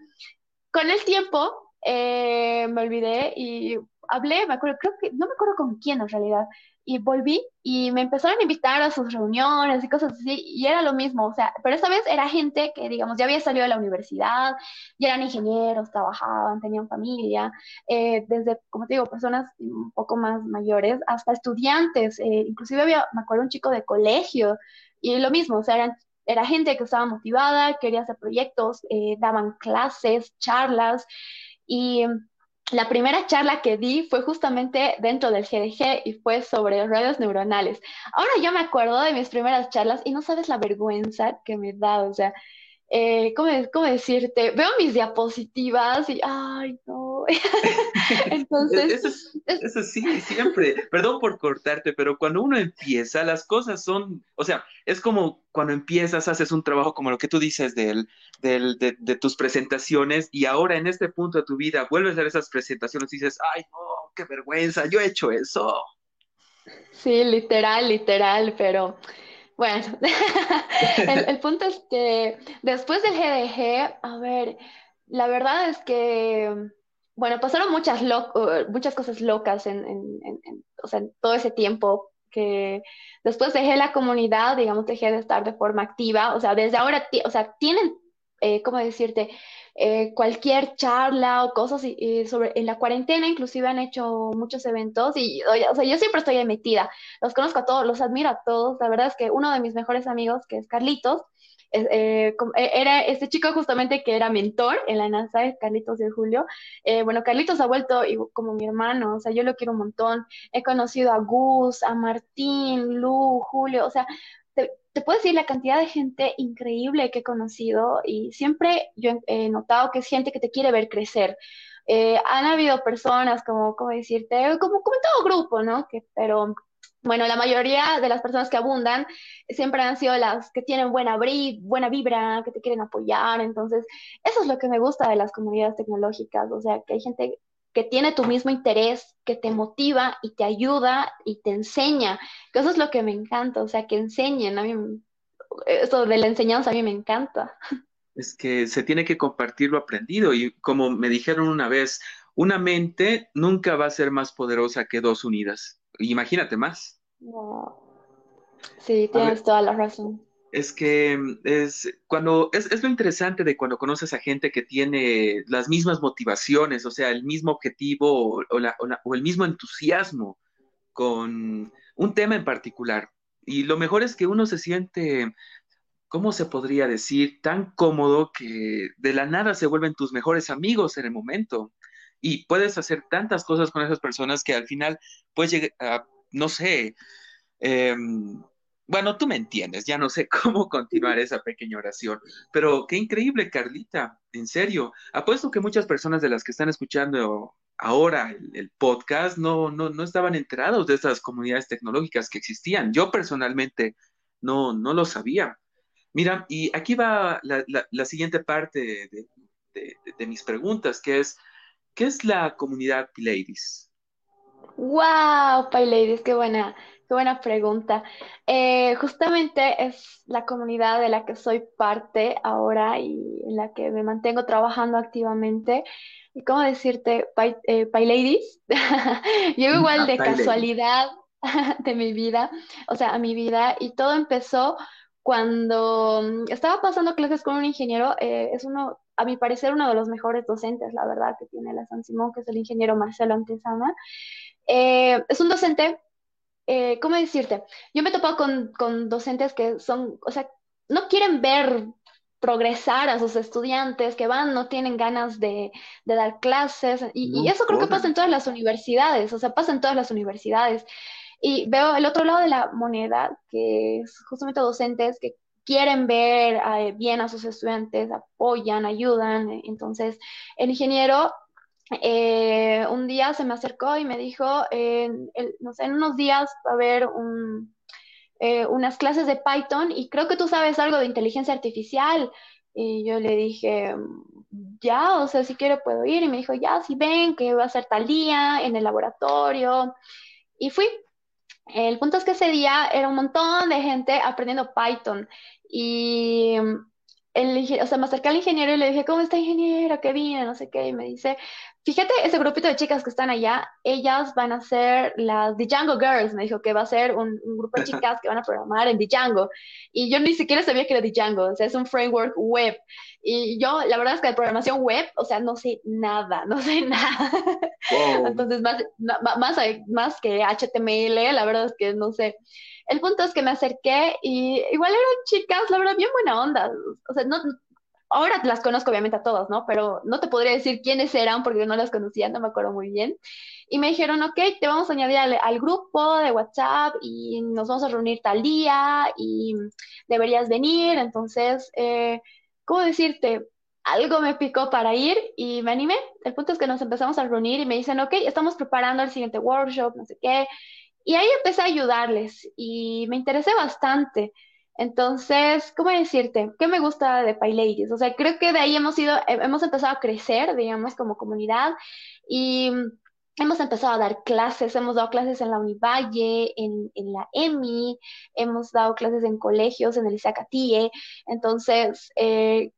Con el tiempo eh, me olvidé y hablé, me acuerdo, creo que, no me acuerdo con quién en realidad, y volví y me empezaron a invitar a sus reuniones y cosas así, y era lo mismo, o sea, pero esta vez era gente que, digamos, ya había salido de la universidad, ya eran ingenieros, trabajaban, tenían familia, eh, desde, como te digo, personas un poco más mayores hasta estudiantes, eh, inclusive había, me acuerdo, un chico de colegio, y lo mismo, o sea, eran, era gente que estaba motivada, quería hacer proyectos, eh, daban clases, charlas, y la primera charla que di fue justamente dentro del GDG y fue sobre redes neuronales. Ahora yo me acuerdo de mis primeras charlas y no sabes la vergüenza que me da, o sea, eh, ¿cómo, ¿cómo, decirte? Veo mis diapositivas y, ay, no. [laughs] Entonces... Eso, eso, sí, siempre. Perdón por cortarte, pero cuando uno empieza, las cosas son, o sea, es como cuando empiezas, haces un trabajo como lo que tú dices del, del, de, de, tus presentaciones y ahora en este punto de tu vida vuelves a hacer esas presentaciones y dices, ay, no, qué vergüenza, yo he hecho eso. Sí, literal, literal, pero bueno, [laughs] el, punto es que después del GDG, a ver, la verdad es que, bueno, pasaron muchas, muchas cosas locas en, o sea, en todo ese tiempo que después dejé la comunidad, digamos, dejé de estar de forma activa, o sea, desde ahora, o sea, tienen, eh, ¿cómo decirte? Eh, cualquier charla o cosas sobre en la cuarentena inclusive han hecho muchos eventos y o sea, yo siempre estoy ahí metida, los conozco a todos, los admiro a todos, la verdad es que uno de mis mejores amigos que es Carlitos, eh, eh, era este chico justamente que era mentor en la NASA, Carlitos de Julio. bueno, Carlitos ha vuelto como mi hermano, o sea, yo lo quiero un montón. He conocido a Gus, a Martín, Lu, Julio, o sea, te puedo decir la cantidad de gente increíble que he conocido y siempre yo he notado que es gente que te quiere ver crecer. Eh, han habido personas como, ¿cómo decirte? Como, como en todo grupo, ¿no? Que, pero bueno, la mayoría de las personas que abundan siempre han sido las que tienen buena, buena vibra, que te quieren apoyar. Entonces, eso es lo que me gusta de las comunidades tecnológicas, o sea, que hay gente que tiene tu mismo interés, que te motiva y te ayuda y te enseña. Que eso es lo que me encanta, o sea, que enseñen. A mí, eso de la enseñanza a mí me encanta. Es que se tiene que compartir lo aprendido y como me dijeron una vez, una mente nunca va a ser más poderosa que dos unidas. Imagínate más. Sí, tienes toda la razón. Es que es cuando es, lo interesante de cuando conoces a gente que tiene las mismas motivaciones, o sea, el mismo objetivo o, o el mismo entusiasmo con un tema en particular. Y lo mejor es que uno se siente, ¿cómo se podría decir? Tan cómodo que de la nada se vuelven tus mejores amigos en el momento y puedes hacer tantas cosas con esas personas que al final a, no sé, em, bueno, tú me entiendes, ya no sé [laughs] cómo continuar esa pequeña oración, pero qué increíble, Carlita, en serio. Apuesto que muchas personas de las que están escuchando ahora el, podcast no, no, no, estaban enterados de estas comunidades tecnológicas que existían. Yo personalmente no, no lo sabía. Mira, y aquí va la, siguiente parte de mis preguntas, que es, ¿Qué es la comunidad Ladies? ¡Wow! Ladies, qué buena, qué buena pregunta. Eh, justamente es la comunidad de la que soy parte ahora y en la que me mantengo trabajando activamente. ¿Y cómo decirte, Pai, eh, Ladies? [laughs] Igual [laughs] de casualidad [laughs] de mi vida, o sea, a mi vida, y todo empezó cuando mm, estaba pasando clases con un ingeniero, eh, es uno, a mi parecer, uno de los mejores docentes, la verdad, que tiene la San Simón, que es el ingeniero Marcelo Antesana. Eh, es un docente, eh, ¿cómo decirte? Yo me he topado con, docentes que son, o sea, no quieren ver progresar a sus estudiantes, que van, no tienen ganas de, dar clases, y, eso creo que pasa en todas las universidades, o sea, pasa en todas las universidades. Y veo el otro lado de la moneda, que es justamente docentes que quieren ver eh, bien a sus estudiantes, apoyan, ayudan. Entonces, el ingeniero eh, un día se me acercó y me dijo, no sé, en unos días va a haber eh, unas clases de Python y creo que tú sabes algo de inteligencia artificial. Y yo le dije, ya, o sea, si quiere puedo ir. Y me dijo, ya, si ven, que va a ser tal día en el laboratorio. Y fui, el punto es que ese día era un montón de gente aprendiendo Python y el, o sea, me acerqué al ingeniero y le dije, ¿cómo está ingeniero? ¿Qué viene? No sé qué. Y me dice, Fíjate, ese grupito de chicas que están allá, ellas van a ser las Django Girls, me dijo que va a ser un, grupo de chicas que van a programar en Django. Y yo ni siquiera sabía que era Django, o sea, es un framework web. Y yo, la verdad es que de programación web, o sea, no sé nada, [laughs] no sé nada. Entonces, más, más, más que HTML, la verdad es que no sé. El punto es que me acerqué y igual eran chicas, la verdad, bien buena onda. O sea, no, ahora las conozco obviamente a todas, ¿no? Pero no te podría decir quiénes eran porque no las conocía, no me acuerdo muy bien. Y me dijeron, ok, te vamos a añadir al, grupo de WhatsApp y nos vamos a reunir tal día y deberías venir. Entonces, eh, ¿cómo decirte? Algo me picó para ir y me animé. El punto es que nos empezamos a reunir y me dicen, ok, estamos preparando el siguiente workshop, no sé qué. Y ahí empecé a ayudarles y me interesé bastante. Entonces, ¿cómo decirte? ¿Qué me gusta de PyLadies? O sea, creo que de ahí hemos ido, hemos empezado a crecer, digamos, como comunidad y hemos empezado a dar clases, hemos dado clases en la Univalle, en, en la EMI, hemos dado clases en colegios, en el Isacatie. Entonces, eh,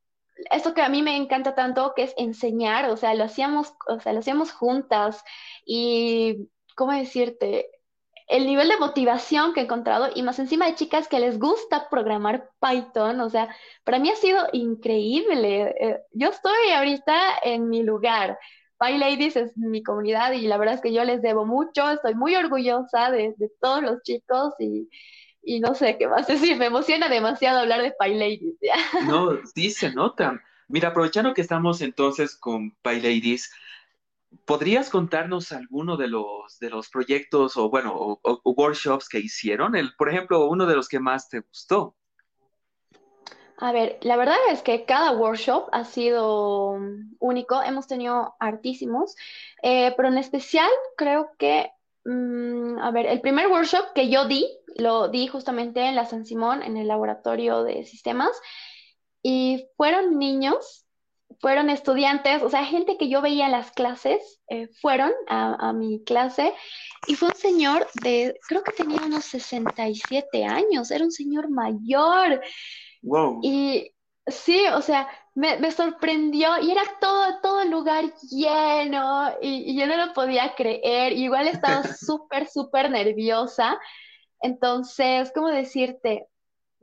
esto que a mí me encanta tanto, que es enseñar, o sea, lo hacíamos, o sea, lo hacíamos juntas y, ¿cómo decirte? El nivel de motivación que he encontrado y más encima de chicas que les gusta programar Python, o sea, para mí ha sido increíble. Eh, yo estoy ahorita en mi lugar. PyLadies es mi comunidad y la verdad es que yo les debo mucho, estoy muy orgullosa de, todos los chicos y, y, no sé qué más [laughs] decir, me emociona demasiado hablar de PyLadies. [laughs] No, sí se nota. Mira, aprovechando que estamos entonces con PyLadies, ¿Podrías contarnos alguno de los, de los proyectos o, bueno, o, workshops que hicieron? El, por ejemplo, uno de los que más te gustó. A ver, la verdad es que cada workshop ha sido único. Hemos tenido artísimos, eh, pero en especial creo que mm, a ver, el primer workshop que yo di, lo di justamente en la San Simón, en el laboratorio de sistemas, y fueron niños, fueron estudiantes, o sea, gente que yo veía en las clases, eh, fueron a, a mi clase, y fue un señor de, creo que tenía unos 67 años, era un señor mayor. Wow. Y sí, o sea, me, me sorprendió y era todo, todo el lugar lleno y, y yo no lo podía creer. Igual estaba [laughs] súper, súper nerviosa. Entonces, ¿cómo decirte?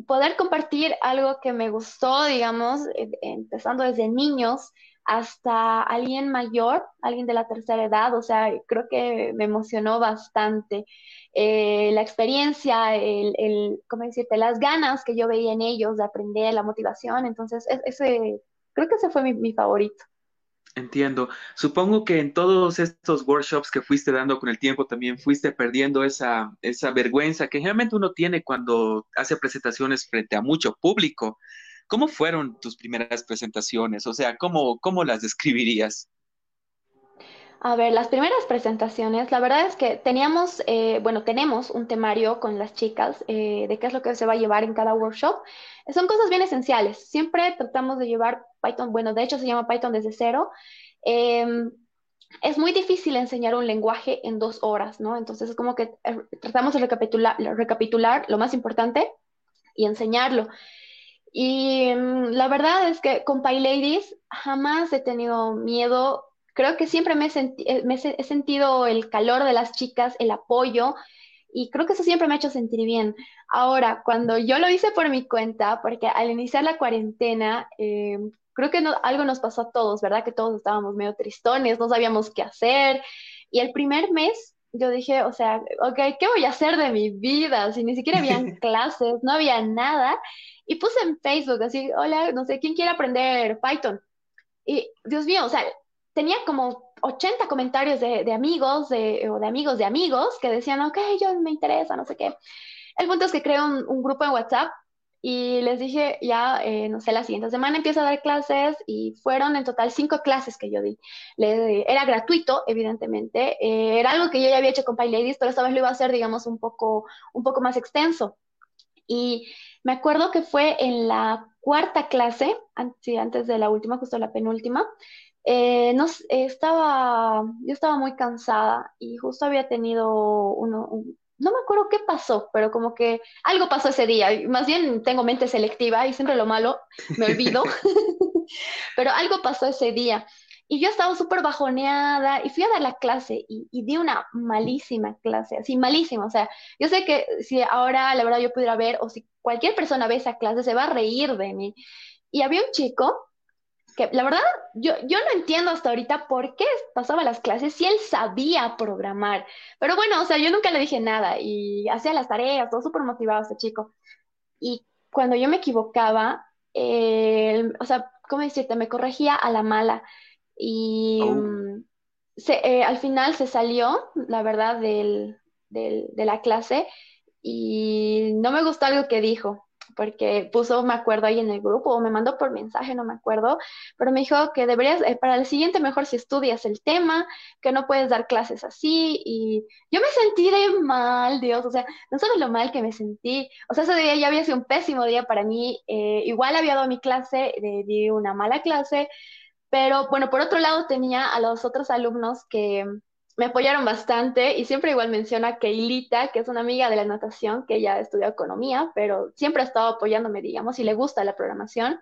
Poder compartir algo que me gustó, digamos, eh, empezando desde niños hasta alguien mayor, alguien de la tercera edad, o sea, creo que me emocionó bastante eh, la experiencia, el, el, ¿cómo decirte?, las ganas que yo veía en ellos de aprender, la motivación, entonces ese, creo que ese fue mi, mi favorito. Entiendo. Supongo que en todos estos workshops que fuiste dando con el tiempo también fuiste perdiendo esa, esa vergüenza que generalmente uno tiene cuando hace presentaciones frente a mucho público. ¿Cómo fueron tus primeras presentaciones? O sea, ¿cómo, cómo las describirías? A ver, las primeras presentaciones, la verdad es que teníamos, eh, bueno, tenemos un temario con las chicas eh, de qué es lo que se va a llevar en cada workshop. Son cosas bien esenciales. Siempre tratamos de llevar Python, bueno, de hecho se llama Python desde cero. Eh, es muy difícil enseñar un lenguaje en dos horas, ¿no? Entonces es como que eh, tratamos de recapitular, recapitular lo más importante y enseñarlo. Y mm, la verdad es que con PyLadies jamás he tenido miedo. Creo que siempre me, senti eh, me he sentido el calor de las chicas, el apoyo, y creo que eso siempre me ha hecho sentir bien. Ahora, cuando yo lo hice por mi cuenta, porque al iniciar la cuarentena, eh, creo que no, algo nos pasó a todos, ¿verdad? Que todos estábamos medio tristones, no sabíamos qué hacer. Y el primer mes yo dije, o sea, ok, ¿qué voy a hacer de mi vida? Si ni siquiera habían [laughs] clases, no había nada. Y puse en Facebook así, hola, no sé, ¿quién quiere aprender Python? Y Dios mío, o sea, tenía como 80 comentarios de, de amigos de, o de amigos de amigos que decían, ok, yo me interesa, no sé qué. El punto es que creé un, un grupo en WhatsApp y les dije, ya, eh, no sé, la siguiente semana empiezo a dar clases y fueron en total cinco clases que yo di. Le, era gratuito, evidentemente, eh, era algo que yo ya había hecho con PyLadies, pero esta vez lo iba a hacer, digamos, un poco, un poco más extenso. Y me acuerdo que fue en la cuarta clase, sí, antes de la última, justo la penúltima, eh, no, estaba, yo estaba muy cansada y justo había tenido uno, un, no me acuerdo qué pasó, pero como que algo pasó ese día. Más bien tengo mente selectiva y siempre lo malo me olvido, [laughs] [laughs] pero algo pasó ese día. Y yo estaba súper bajoneada y fui a dar la clase y, y, di una malísima clase, así malísima. O sea, yo sé que si ahora la verdad yo pudiera ver o si cualquier persona ve esa clase se va a reír de mí. Y había un chico que la verdad yo, yo no entiendo hasta ahorita por qué pasaba las clases si él sabía programar. Pero bueno, o sea, yo nunca le dije nada y hacía las tareas, todo súper motivado este chico. Y cuando yo me equivocaba, eh, o sea, ¿cómo decirte? Me corregía a la mala. Y oh. se, eh, al final se salió, la verdad, del, del, de la clase y no me gustó algo que dijo porque puso, me acuerdo ahí en el grupo, o me mandó por mensaje, no me acuerdo, pero me dijo que deberías, eh, para el siguiente mejor si estudias el tema, que no puedes dar clases así, y yo me sentí de mal, Dios, o sea, no sabes lo mal que me sentí, o sea, ese día ya había sido un pésimo día para mí, eh, igual había dado mi clase, eh, di una mala clase, pero bueno, por otro lado tenía a los otros alumnos que me apoyaron bastante y siempre igual menciona a Keilita, que es una amiga de la natación, que ella estudió economía, pero siempre ha estado apoyándome, digamos, y le gusta la programación.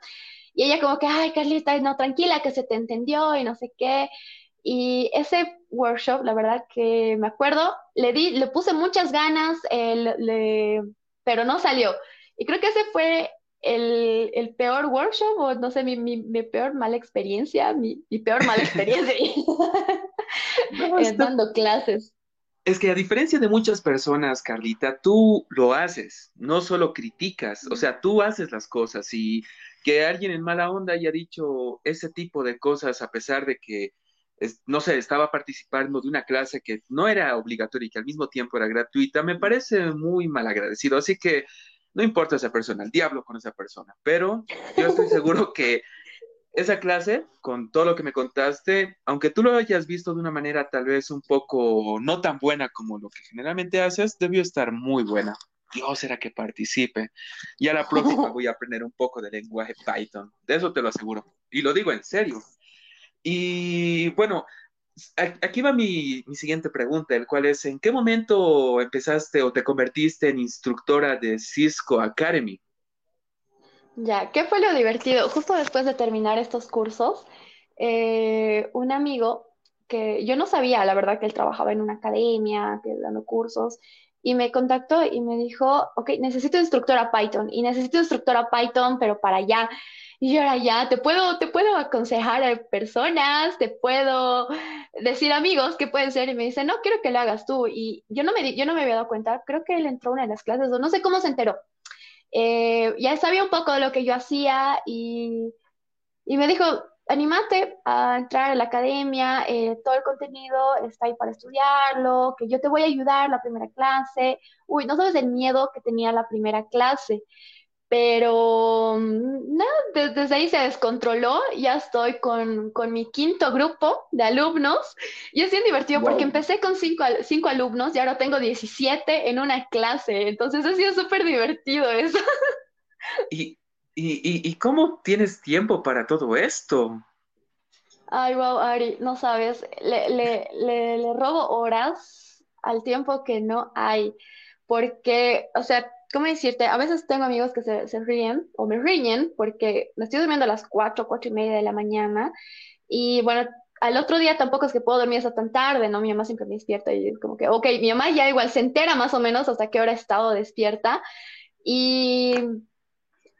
Y ella como que, ay, Carlita, no, tranquila, que se te entendió y no sé qué. Y ese workshop, la verdad que me acuerdo, le di, le puse muchas ganas, eh, le, pero no salió. Y creo que ese fue el, el, peor workshop o no sé, mi, mi, mi peor mala experiencia, mi, mi peor mala [laughs] experiencia [laughs] eh, dando clases. Es que a diferencia de muchas personas, Carlita, tú lo haces, no solo criticas, o sea, tú haces las cosas y que alguien en mala onda haya dicho ese tipo de cosas a pesar de que, no sé, estaba participando de una clase que no era obligatoria y que al mismo tiempo era gratuita, me parece muy mal agradecido. Así que no importa esa persona, el diablo con esa persona, pero yo estoy seguro que esa clase, con todo lo que me contaste, aunque tú lo hayas visto de una manera tal vez un poco no tan buena como lo que generalmente haces, debió estar muy buena. Dios era que participe. Y a la próxima [laughs] voy a aprender un poco de lenguaje Python. De eso te lo aseguro. Y lo digo en serio. Y bueno, aquí va mi, mi, siguiente pregunta, el cual es, ¿en qué momento empezaste o te convertiste en instructora de Cisco Academy? Ya, ¿qué fue lo divertido? Justo después de terminar estos cursos, eh, un amigo que yo no sabía, la verdad, que él trabajaba en una academia, que dando cursos, y me contactó y me dijo, ok, necesito instructora Python, y necesito instructora Python, pero para allá. Y yo era ya, te puedo, te puedo aconsejar a personas, te puedo decir amigos que pueden ser, y me dice, no, quiero que lo hagas tú. Y yo no me, yo no me había dado cuenta, creo que él entró a una de las clases, o no sé cómo se enteró eh, ya sabía un poco de lo que yo hacía y, y me dijo, anímate a entrar a la academia, eh, todo el contenido está ahí para estudiarlo, que yo te voy a ayudar la primera clase. Uy, no sabes el miedo que tenía la primera clase. Pero mm, nada, desde ahí se descontroló, ya estoy con, mi quinto grupo de alumnos y es bien divertido porque empecé con cinco, cinco, alumnos y ahora tengo 17 en una clase, entonces ha sido súper divertido eso. [laughs] ¿Y, y, cómo tienes tiempo para todo esto? Ay, wow, Ari, no sabes, le, le, le, le robo horas al tiempo que no hay, porque, o sea, ¿cómo decirte? A veces tengo amigos que se, se ríen o me riñen porque me estoy durmiendo a las 4, 4 y media de la mañana y bueno, al otro día tampoco es que puedo dormir hasta tan tarde, ¿no? Mi mamá siempre me despierta y es como que, ok, mi mamá ya igual se entera más o menos hasta qué hora he estado despierta y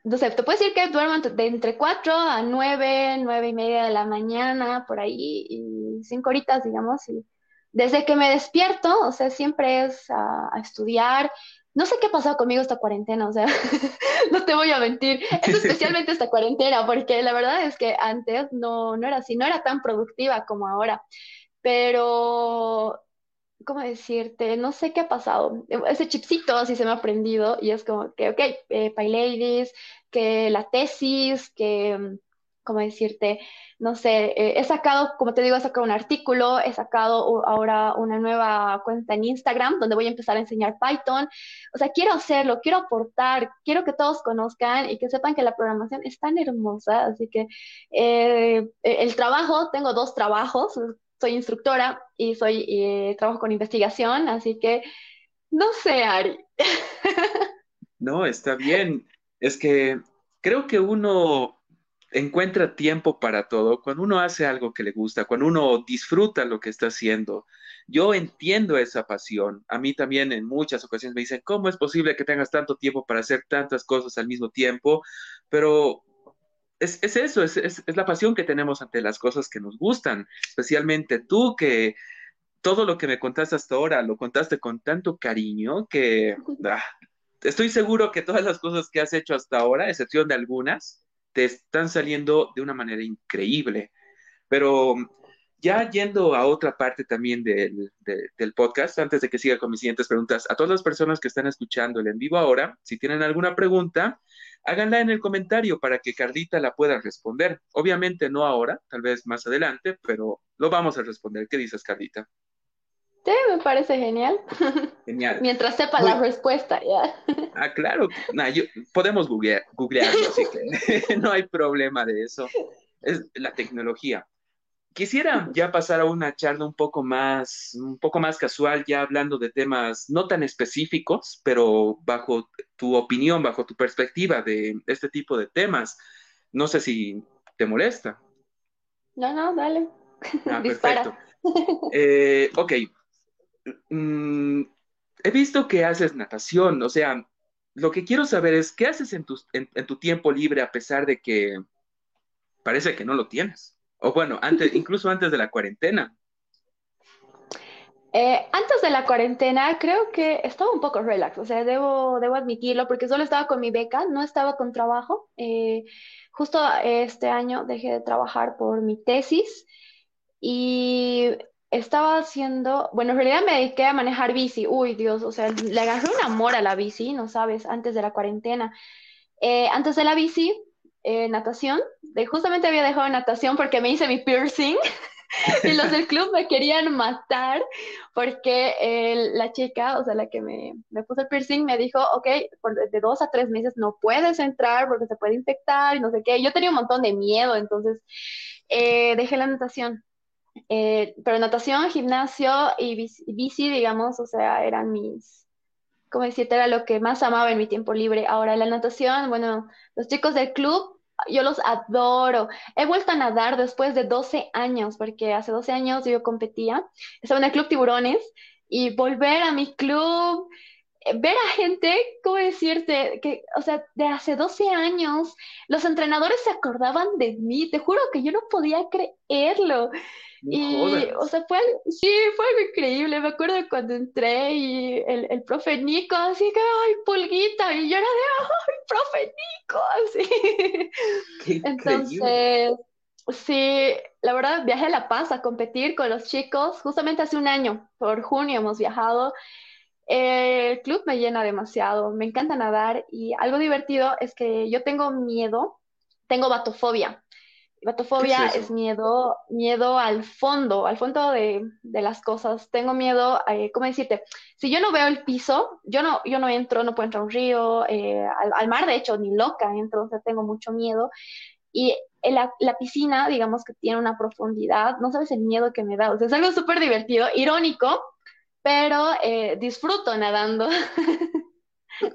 no sé, te puedo decir que duermo de entre 4 a 9, 9 y media de la mañana, por ahí, y 5 horitas, digamos, y desde que me despierto, o sea, siempre es a, a estudiar no sé qué ha pasado conmigo esta cuarentena, o sea, [laughs] no te voy a mentir, es [laughs] especialmente esta cuarentena, porque la verdad es que antes no, no era así, no era tan productiva como ahora, pero, ¿cómo decirte? No sé qué ha pasado, ese chipcito así se me ha prendido y es como que, ok, eh, Ladies, que la tesis, que ¿cómo decirte? No sé, eh, he sacado, como te digo, he sacado un artículo, he sacado ahora una nueva cuenta en Instagram donde voy a empezar a enseñar Python. O sea, quiero hacerlo, quiero aportar, quiero que todos conozcan y que sepan que la programación es tan hermosa. Así que eh, el trabajo, tengo dos trabajos, soy instructora y soy eh, trabajo con investigación, así que no sé, Ari. [laughs] No, está bien. Es que creo que uno encuentra tiempo para todo cuando uno hace algo que le gusta, cuando uno disfruta lo que está haciendo. Yo entiendo esa pasión. A mí también en muchas ocasiones me dicen, ¿cómo es posible que tengas tanto tiempo para hacer tantas cosas al mismo tiempo? Pero es, eso, es, es, la pasión que tenemos ante las cosas que nos gustan, especialmente tú que todo lo que me contaste hasta ahora lo contaste con tanto cariño que ah, estoy seguro que todas las cosas que has hecho hasta ahora, excepción de algunas, te están saliendo de una manera increíble. Pero ya yendo a otra parte también del, del, podcast, antes de que siga con mis siguientes preguntas, a todas las personas que están escuchando el en vivo ahora, si tienen alguna pregunta, háganla en el comentario para que Carlita la pueda responder. Obviamente no ahora, tal vez más adelante, pero lo vamos a responder. ¿Qué dices, Carlita? Sí, me parece genial. [laughs] Genial. Mientras sepa la respuesta, ya. [laughs] Ah, claro. podemos googlear, googlearlo, así que [laughs] no hay problema de eso. Es la tecnología. Quisiera ya pasar a una charla un poco más, un poco más casual, ya hablando de temas no tan específicos, pero bajo tu opinión, bajo tu perspectiva de este tipo de temas. No sé si te molesta. No, no, dale. Ah, perfecto. Eh, ok, Mm, he visto que haces natación, o sea, lo que quiero saber es, ¿qué haces en tu, en, tu tiempo libre a pesar de que parece que no lo tienes? O bueno, antes, [laughs] incluso antes de la cuarentena. Eh, antes de la cuarentena creo que estaba un poco relax, o sea, debo, debo admitirlo, porque solo estaba con mi beca, no estaba con trabajo. Eh, justo este año dejé de trabajar por mi tesis y estaba haciendo, bueno, en realidad me dediqué a manejar bici. Uy, Dios, o sea, le agarré un amor a la bici, no sabes, antes de la cuarentena. Eh, antes de la bici, eh, natación. Justamente había dejado natación porque me hice mi piercing. [laughs] y los del club me querían matar porque la chica, o sea, la que me, me, puso el piercing, me dijo, ok, por de dos a tres meses no puedes entrar porque se puede infectar y no sé qué. Yo tenía un montón de miedo, entonces eh, dejé la natación. Eh, pero natación, gimnasio y bici, digamos, o sea, eran mis, como decirte, era lo que más amaba en mi tiempo libre. Ahora, la natación, bueno, los chicos del club yo los adoro. He vuelto a nadar después de 12 años, porque hace 12 años yo competía, estaba en el Club Tiburones, y volver a mi club, eh, ver a gente, ¿cómo decirte? Que, o sea, de hace 12 años, los entrenadores se acordaban de mí, te juro que yo no podía creerlo y, o sea, fue, sí, fue algo increíble. Me acuerdo cuando entré y el, el profe Nico, así que, ay, pulguita, y yo era de, ay, profe Nico, así. [laughs] Entonces, sí, la verdad, viajé a La Paz a competir con los chicos, justamente hace un año, por junio hemos viajado. El club me llena demasiado, me encanta nadar y algo divertido es que yo tengo miedo, tengo batofobia. Batofobia es, miedo, miedo al fondo, al fondo de, las cosas. Tengo miedo, eh, ¿cómo decirte? Si yo no veo el piso, yo no, yo no entro, no puedo entrar a un río, eh, al, mar de hecho, ni loca entro, o sea, tengo mucho miedo. Y la, la, piscina, digamos que tiene una profundidad, no sabes el miedo que me da, o sea, es algo súper divertido, irónico, pero eh, disfruto nadando. [laughs]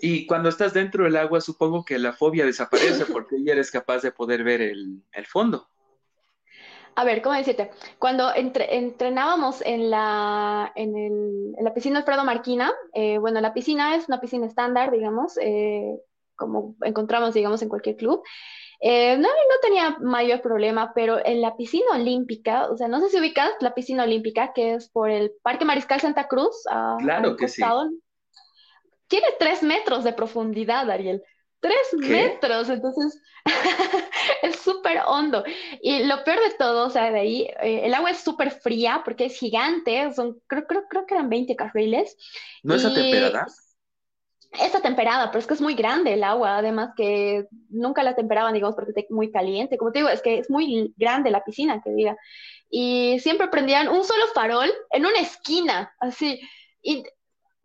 Y cuando estás dentro del agua, supongo que la fobia desaparece porque ya eres capaz de poder ver el, fondo. A ver, ¿cómo decirte? Cuando entrenábamos en la, en, la piscina Alfredo Marquina, eh, bueno, la piscina es una piscina estándar, digamos, eh, como encontramos, digamos, en cualquier club. Eh, no, no tenía mayor problema, pero en la piscina olímpica, o sea, no sé si ubicas la piscina olímpica, que es por el Parque Mariscal Santa Cruz. claro que sí tiene tres metros de profundidad, Ariel. Tres metros, entonces [laughs] es súper hondo. Y lo peor de todo, o sea, de ahí, eh, el agua es súper fría porque es gigante, son, creo, creo, creo que eran 20 carriles. ¿No es temperada? Está temperada, pero es que es muy grande el agua, además que nunca la temperaban, digamos, porque está muy caliente. Como te digo, es que es muy grande la piscina, que diga. Y siempre prendían un solo farol en una esquina, así. Y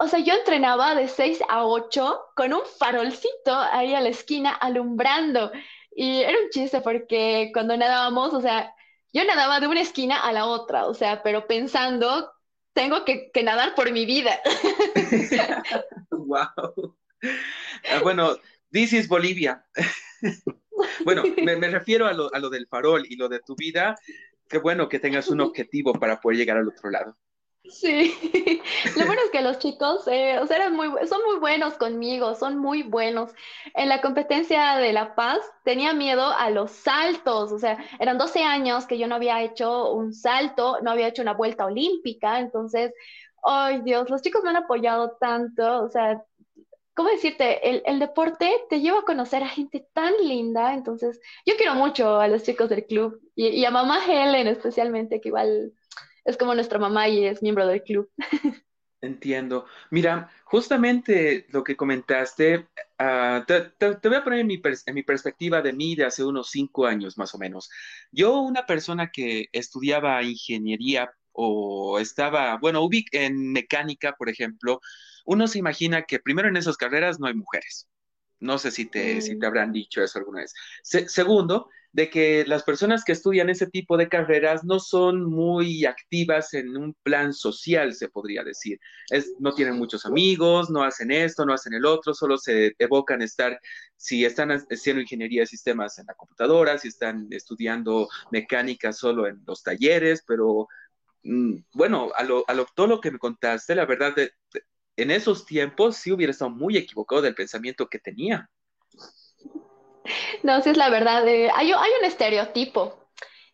o sea, yo entrenaba de 6 a 8 con un farolcito ahí a la esquina alumbrando. Y era un chiste porque cuando nadábamos, o sea, yo nadaba de una esquina a la otra, o sea, pero pensando, tengo que, nadar por mi vida. [laughs] wow. Ah, bueno, this is Bolivia. [laughs] bueno, me, refiero a lo, a lo del farol y lo de tu vida. Qué bueno que tengas un objetivo para poder llegar al otro lado. Sí, [laughs] lo bueno es que los chicos, eh, o sea, eran muy, son muy buenos conmigo, son muy buenos. En la competencia de La Paz tenía miedo a los saltos, o sea, eran 12 años que yo no había hecho un salto, no había hecho una vuelta olímpica, entonces, ay Dios, los chicos me han apoyado tanto, o sea, ¿cómo decirte? El, el deporte te lleva a conocer a gente tan linda, entonces yo quiero mucho a los chicos del club y, y a mamá Helen especialmente, que igual es como nuestra mamá y es miembro del club. Entiendo. Mira, justamente lo que comentaste, ah, te, voy a poner en mi, en mi, perspectiva de mí de hace unos cinco años más o menos. Yo, una persona que estudiaba ingeniería o estaba, bueno, ubic en mecánica, por ejemplo, uno se imagina que primero en esas carreras no hay mujeres. No sé si te, si te mm. habrán dicho eso alguna vez. segundo, de que las personas que estudian ese tipo de carreras no son muy activas en un plan social, se podría decir. Es, no tienen muchos amigos, no hacen esto, no hacen el otro, solo se evocan estar, si están haciendo ingeniería de sistemas en la computadora, si están estudiando mecánica solo en los talleres, pero mm, bueno, a, lo, a lo, todo lo que me contaste, la verdad, en esos tiempos sí hubiera estado muy equivocado del pensamiento que tenía. No, sí es la verdad. Eh, hay, hay un estereotipo.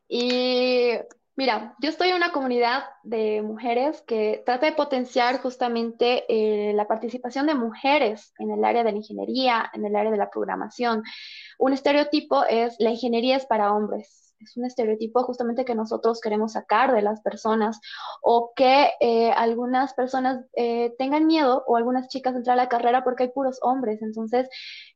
Y mira, yo estoy en una comunidad de mujeres que trata de potenciar justamente eh, la participación de mujeres en el área de la ingeniería, en el área de la programación. Un estereotipo es la ingeniería es para hombres. Es un estereotipo justamente que nosotros queremos sacar de las personas o que eh, algunas personas eh, tengan miedo o algunas chicas entrar a la carrera porque hay puros hombres. Entonces,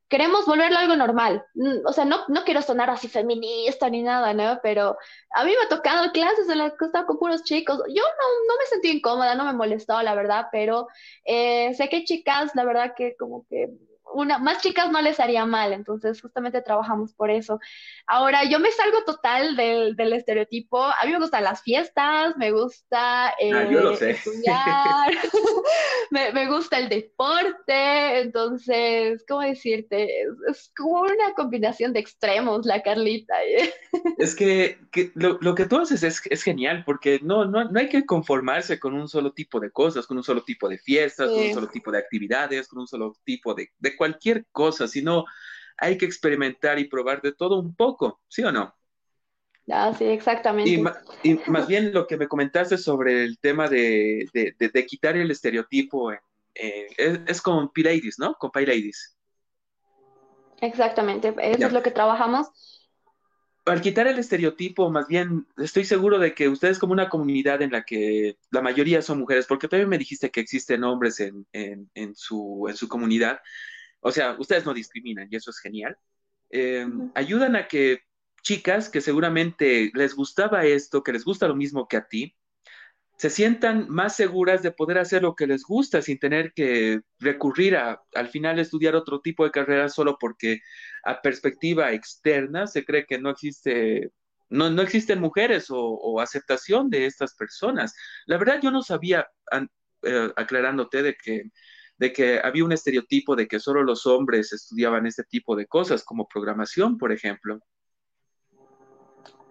queremos volverlo algo normal. Mm, o sea, no, no quiero sonar así feminista ni nada, ¿no? Pero a mí me ha tocado clases en las que estaba con puros chicos. Yo no, no me sentí incómoda, no me molestó, la verdad, pero eh, sé que chicas, la verdad que como que una, más chicas no les haría mal, entonces justamente trabajamos por eso. Ahora, yo me salgo total del, del estereotipo, a mí me gustan las fiestas, me gusta ah, eh, estudiar, [laughs] [laughs] me, me, gusta el deporte, entonces, ¿cómo decirte? Es, como una combinación de extremos, la Carlita. ¿eh? [laughs] Es que, que lo, lo, que tú haces es, es genial, porque no, no, no, hay que conformarse con un solo tipo de cosas, con un solo tipo de fiestas, con un solo tipo de actividades, con un solo tipo de, de cualquier cosa, sino hay que experimentar y probar de todo un poco, ¿sí o no? Ah, sí, exactamente. Y, más bien lo que me comentaste sobre el tema de, de, quitar el estereotipo es, con P-Ladies, ¿no? Con P-Ladies. Exactamente, eso es lo que trabajamos. Al quitar el estereotipo, más bien estoy seguro de que ustedes como una comunidad en la que la mayoría son mujeres, porque también me dijiste que existen hombres en, en, en su, en su comunidad, o sea, ustedes no discriminan y eso es genial. Eh, ayudan a que chicas que seguramente les gustaba esto, que les gusta lo mismo que a ti, se sientan más seguras de poder hacer lo que les gusta sin tener que recurrir a al final estudiar otro tipo de carrera solo porque a perspectiva externa se cree que no existe no, no existen mujeres o, aceptación de estas personas. La verdad yo no sabía, eh, aclarándote de que de que había un estereotipo de que solo los hombres estudiaban este tipo de cosas, como programación, por ejemplo.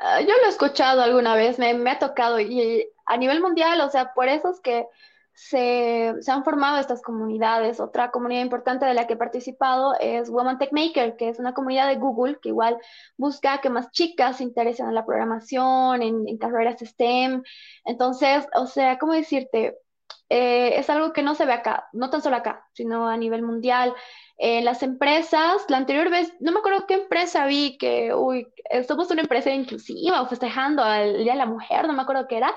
Ah, yo lo he escuchado alguna vez, me, ha tocado y a nivel mundial, o sea, por eso es que se, se, han formado estas comunidades. Otra comunidad importante de la que he participado es Woman Tech Maker, que es una comunidad de Google que igual busca que más chicas se interesen en la programación, en, en carreras STEM. Entonces, o sea, ¿cómo decirte? Eh, es algo que no se ve acá, no tan solo acá, sino a nivel mundial. En las empresas, la anterior vez, no me acuerdo qué empresa vi que, uy, somos una empresa inclusiva o festejando el Día de la Mujer, no me acuerdo qué era,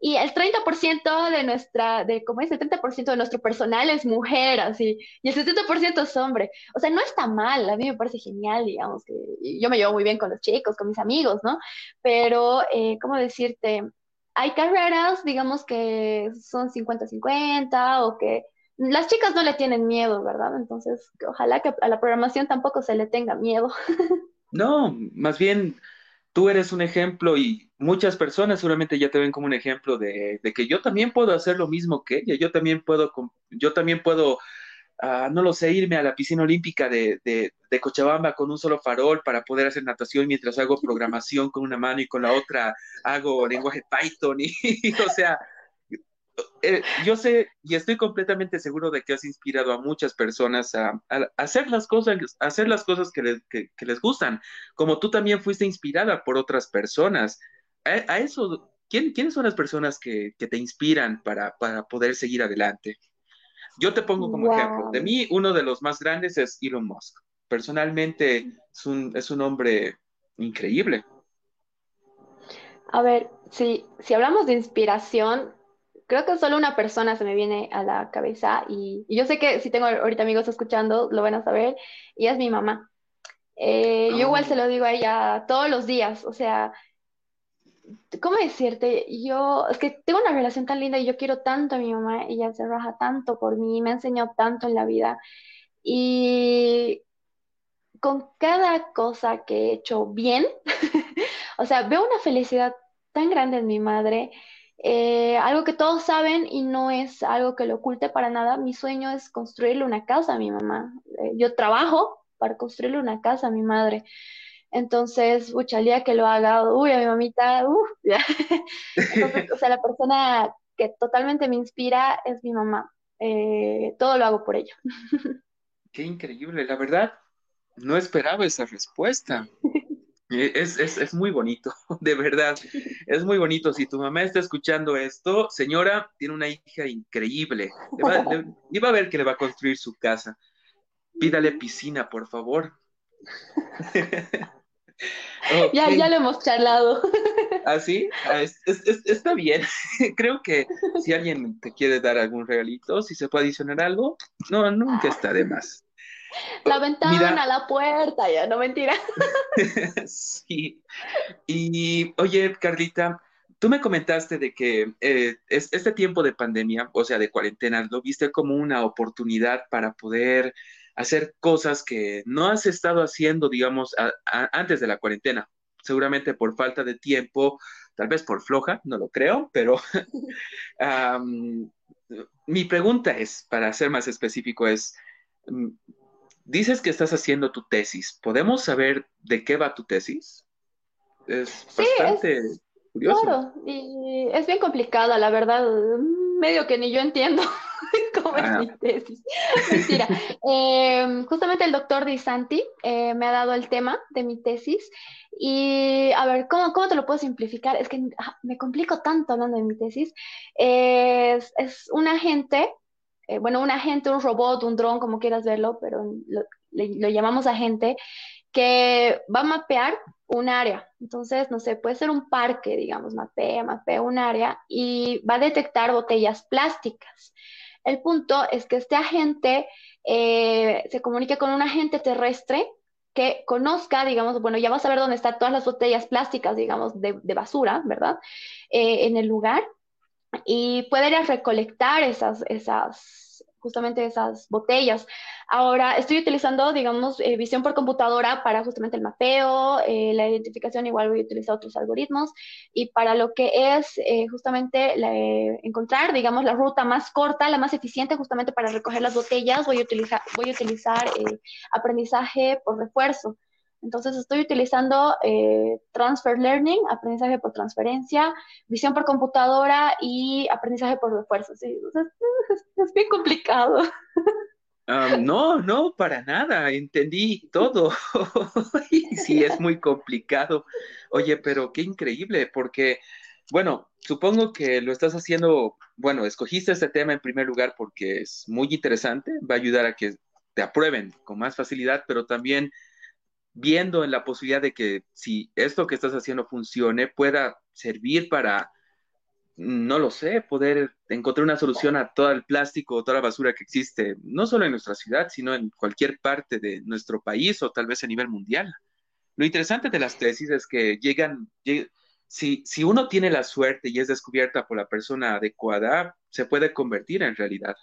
y el 30% de nuestra, de, ¿cómo es? El 30% de nuestro personal es mujer, así, y el 70% es hombre. O sea, no está mal, a mí me parece genial, digamos, que yo me llevo muy bien con los chicos, con mis amigos, ¿no? Pero, eh, ¿cómo decirte? Hay carreras, digamos, que son 50-50 o que las chicas no le tienen miedo, ¿verdad? Entonces, ojalá que a la programación tampoco se le tenga miedo. [laughs] No, más bien tú eres un ejemplo y muchas personas seguramente ya te ven como un ejemplo de, de que yo también puedo hacer lo mismo que ella, yo también puedo, yo también puedo no lo sé, irme a la piscina olímpica de, de, Cochabamba con un solo farol para poder hacer natación mientras hago programación con una mano y con la otra hago lenguaje Python. Y, [laughs] o sea, eh, yo sé y estoy completamente seguro de que has inspirado a muchas personas a, hacer las cosas, hacer las cosas que, que, les gustan, como tú también fuiste inspirada por otras personas. A, eso, ¿quién, ¿quiénes son las personas que, que te inspiran para, para poder seguir adelante? Yo te pongo como ejemplo. De mí, uno de los más grandes es Elon Musk. Personalmente es un, es un hombre increíble. A ver, si, si hablamos de inspiración, creo que solo una persona se me viene a la cabeza y, yo sé que si tengo ahorita amigos escuchando, lo van a saber, y es mi mamá. Eh, yo igual ah. se lo digo a ella todos los días, o sea, ¿cómo decirte? Yo, es que tengo una relación tan linda y yo quiero tanto a mi mamá, ella se raja tanto por mí, me ha enseñado tanto en la vida. Y con cada cosa que he hecho bien, [laughs] o sea, veo una felicidad tan grande en mi madre, eh, algo que todos saben y no es algo que lo oculte para nada. Mi sueño es construirle una casa a mi mamá. Eh, yo trabajo para construirle una casa a mi madre. Entonces, día que lo haga, uy, a mi mamita, uff, [laughs] o sea, la persona que totalmente me inspira es mi mamá. Eh, todo lo hago por ella. [laughs] Qué increíble, la verdad, no esperaba esa respuesta. [laughs] Eh, es, es, es, muy bonito, de verdad, es muy bonito. Si tu mamá está escuchando esto, señora, tiene una hija increíble. y va a ver que le va a construir su casa. Pídale piscina, por favor. Ya, ya lo hemos charlado. ¿Así? [laughs] ¿Ah, está bien. [laughs] Creo que si alguien te quiere dar algún regalito, si se puede adicionar algo, no, nunca está de más. La ventana, la puerta, ya, no mentira. [laughs] sí. Y oye, Carlita, tú me comentaste de que eh, este tiempo de pandemia, o sea, de cuarentena, lo viste como una oportunidad para poder hacer cosas que no has estado haciendo, digamos, antes de la cuarentena. Seguramente por falta de tiempo, tal vez por floja, no lo creo, pero [laughs] [laughs] mi pregunta es, para ser más específico, es, mm, dices que estás haciendo tu tesis. ¿Podemos saber de qué va tu tesis? Es bastante curioso. Claro, y es bien complicada, la verdad. Medio que ni yo entiendo [laughs] [laughs] cómo es ah. mi tesis. [laughs] Mentira. Em, justamente el doctor Di Santi eh, me ha dado el tema de mi tesis. Y a ver, ¿cómo, cómo te lo puedo simplificar? Es que ah, me complico tanto hablando de mi tesis. Es, es un agente eh, bueno, un agente, un robot, un dron, como quieras verlo, pero lo, llamamos agente, que va a mapear un área. Entonces, no sé, puede ser un parque, digamos, mapea, mapea un área y va a detectar botellas plásticas. El punto es que este agente eh, se comunique con un agente terrestre que conozca, digamos, bueno, ya va a saber dónde están todas las botellas plásticas, digamos, de, basura, ¿verdad? Eh, en el lugar y a recolectar esas, esas, justamente esas botellas. Ahora, estoy utilizando, digamos, eh, visión por computadora para justamente el mapeo, eh, la identificación, igual voy a utilizar otros algoritmos, y para lo que es eh, justamente encontrar, digamos, la ruta más corta, la más eficiente justamente para recoger las botellas, voy a utilizar, voy a utilizar aprendizaje por refuerzo. Entonces estoy utilizando eh, Transfer Learning, aprendizaje por transferencia, visión por computadora y aprendizaje por refuerzo. [laughs] Es, bien complicado. No, no, para nada, entendí todo. [laughs] sí, es muy complicado. Oye, pero qué increíble, porque, bueno, supongo que lo estás haciendo, bueno, escogiste este tema en primer lugar porque es muy interesante, va a ayudar a que te aprueben con más facilidad, pero también viendo en la posibilidad de que si esto que estás haciendo funcione, pueda servir para, no lo sé, poder encontrar una solución a todo el plástico, toda la basura que existe, no solo en nuestra ciudad, sino en cualquier parte de nuestro país o tal vez a nivel mundial. Lo interesante de las tesis es que llegan, si, si uno tiene la suerte y es descubierta por la persona adecuada, se puede convertir en realidad.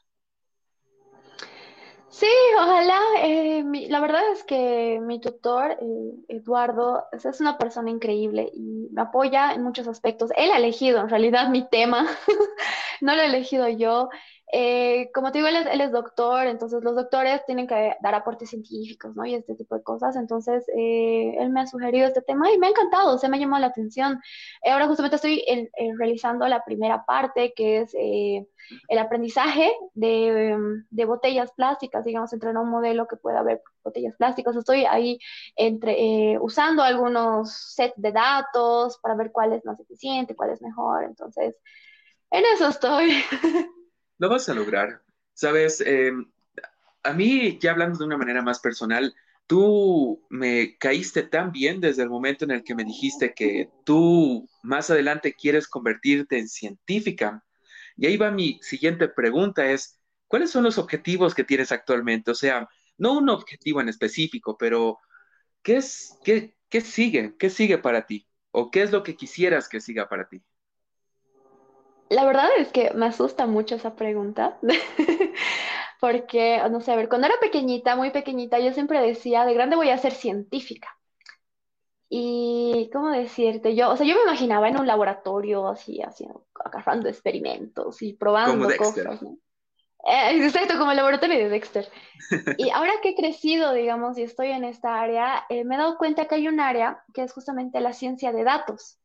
Sí, ojalá. Eh, la verdad es que mi tutor, eh, Eduardo, es, una persona increíble y me apoya en muchos aspectos. Él ha elegido en realidad [laughs] mi tema, [laughs] no lo he elegido yo. Eh, como te digo, él es, doctor, entonces los doctores tienen que dar aportes científicos, ¿no? Y este tipo de cosas. Entonces, eh, él me ha sugerido este tema y me ha encantado, se me ha llamado la atención. Ahora justamente estoy realizando la primera parte, que es el aprendizaje de, de, botellas plásticas, digamos, entrenar un modelo que pueda haber botellas plásticas. Estoy ahí entre, usando algunos sets de datos para ver cuál es más eficiente, cuál es mejor. Entonces, en eso estoy. [laughs] Lo vas a lograr. Sabes, em, a mí, ya hablando de una manera más personal, tú me caíste tan bien desde el momento en el que me dijiste que tú más adelante quieres convertirte en científica. Y ahí va mi siguiente pregunta, es, ¿cuáles son los objetivos que tienes actualmente? O sea, no un objetivo en específico, pero ¿qué, es, qué, qué sigue? ¿Qué sigue para ti? ¿O qué es lo que quisieras que siga para ti? La verdad es que me asusta mucho esa pregunta, [laughs] porque, no sé, a ver, cuando era pequeñita, muy pequeñita, yo siempre decía, de grande voy a ser científica. Y, ¿cómo decirte? Yo, o sea, yo me imaginaba en un laboratorio así, haciendo, agarrando experimentos y probando cosas, ¿no? Eh, exacto, como el laboratorio de Dexter. [laughs] Y ahora que he crecido, digamos, y estoy en esta área, eh, me he dado cuenta que hay un área que es justamente la ciencia de datos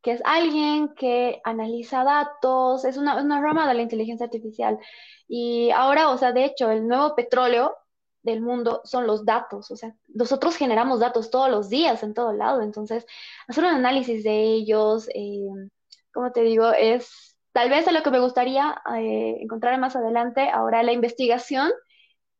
que es alguien que analiza datos, es una, rama de la inteligencia artificial. Y ahora, o sea, de hecho, el nuevo petróleo del mundo son los datos, o sea, nosotros generamos datos todos los días en todo lado, entonces hacer un análisis de ellos, eh, como te digo, es tal vez a lo que me gustaría eh, encontrar más adelante, ahora la investigación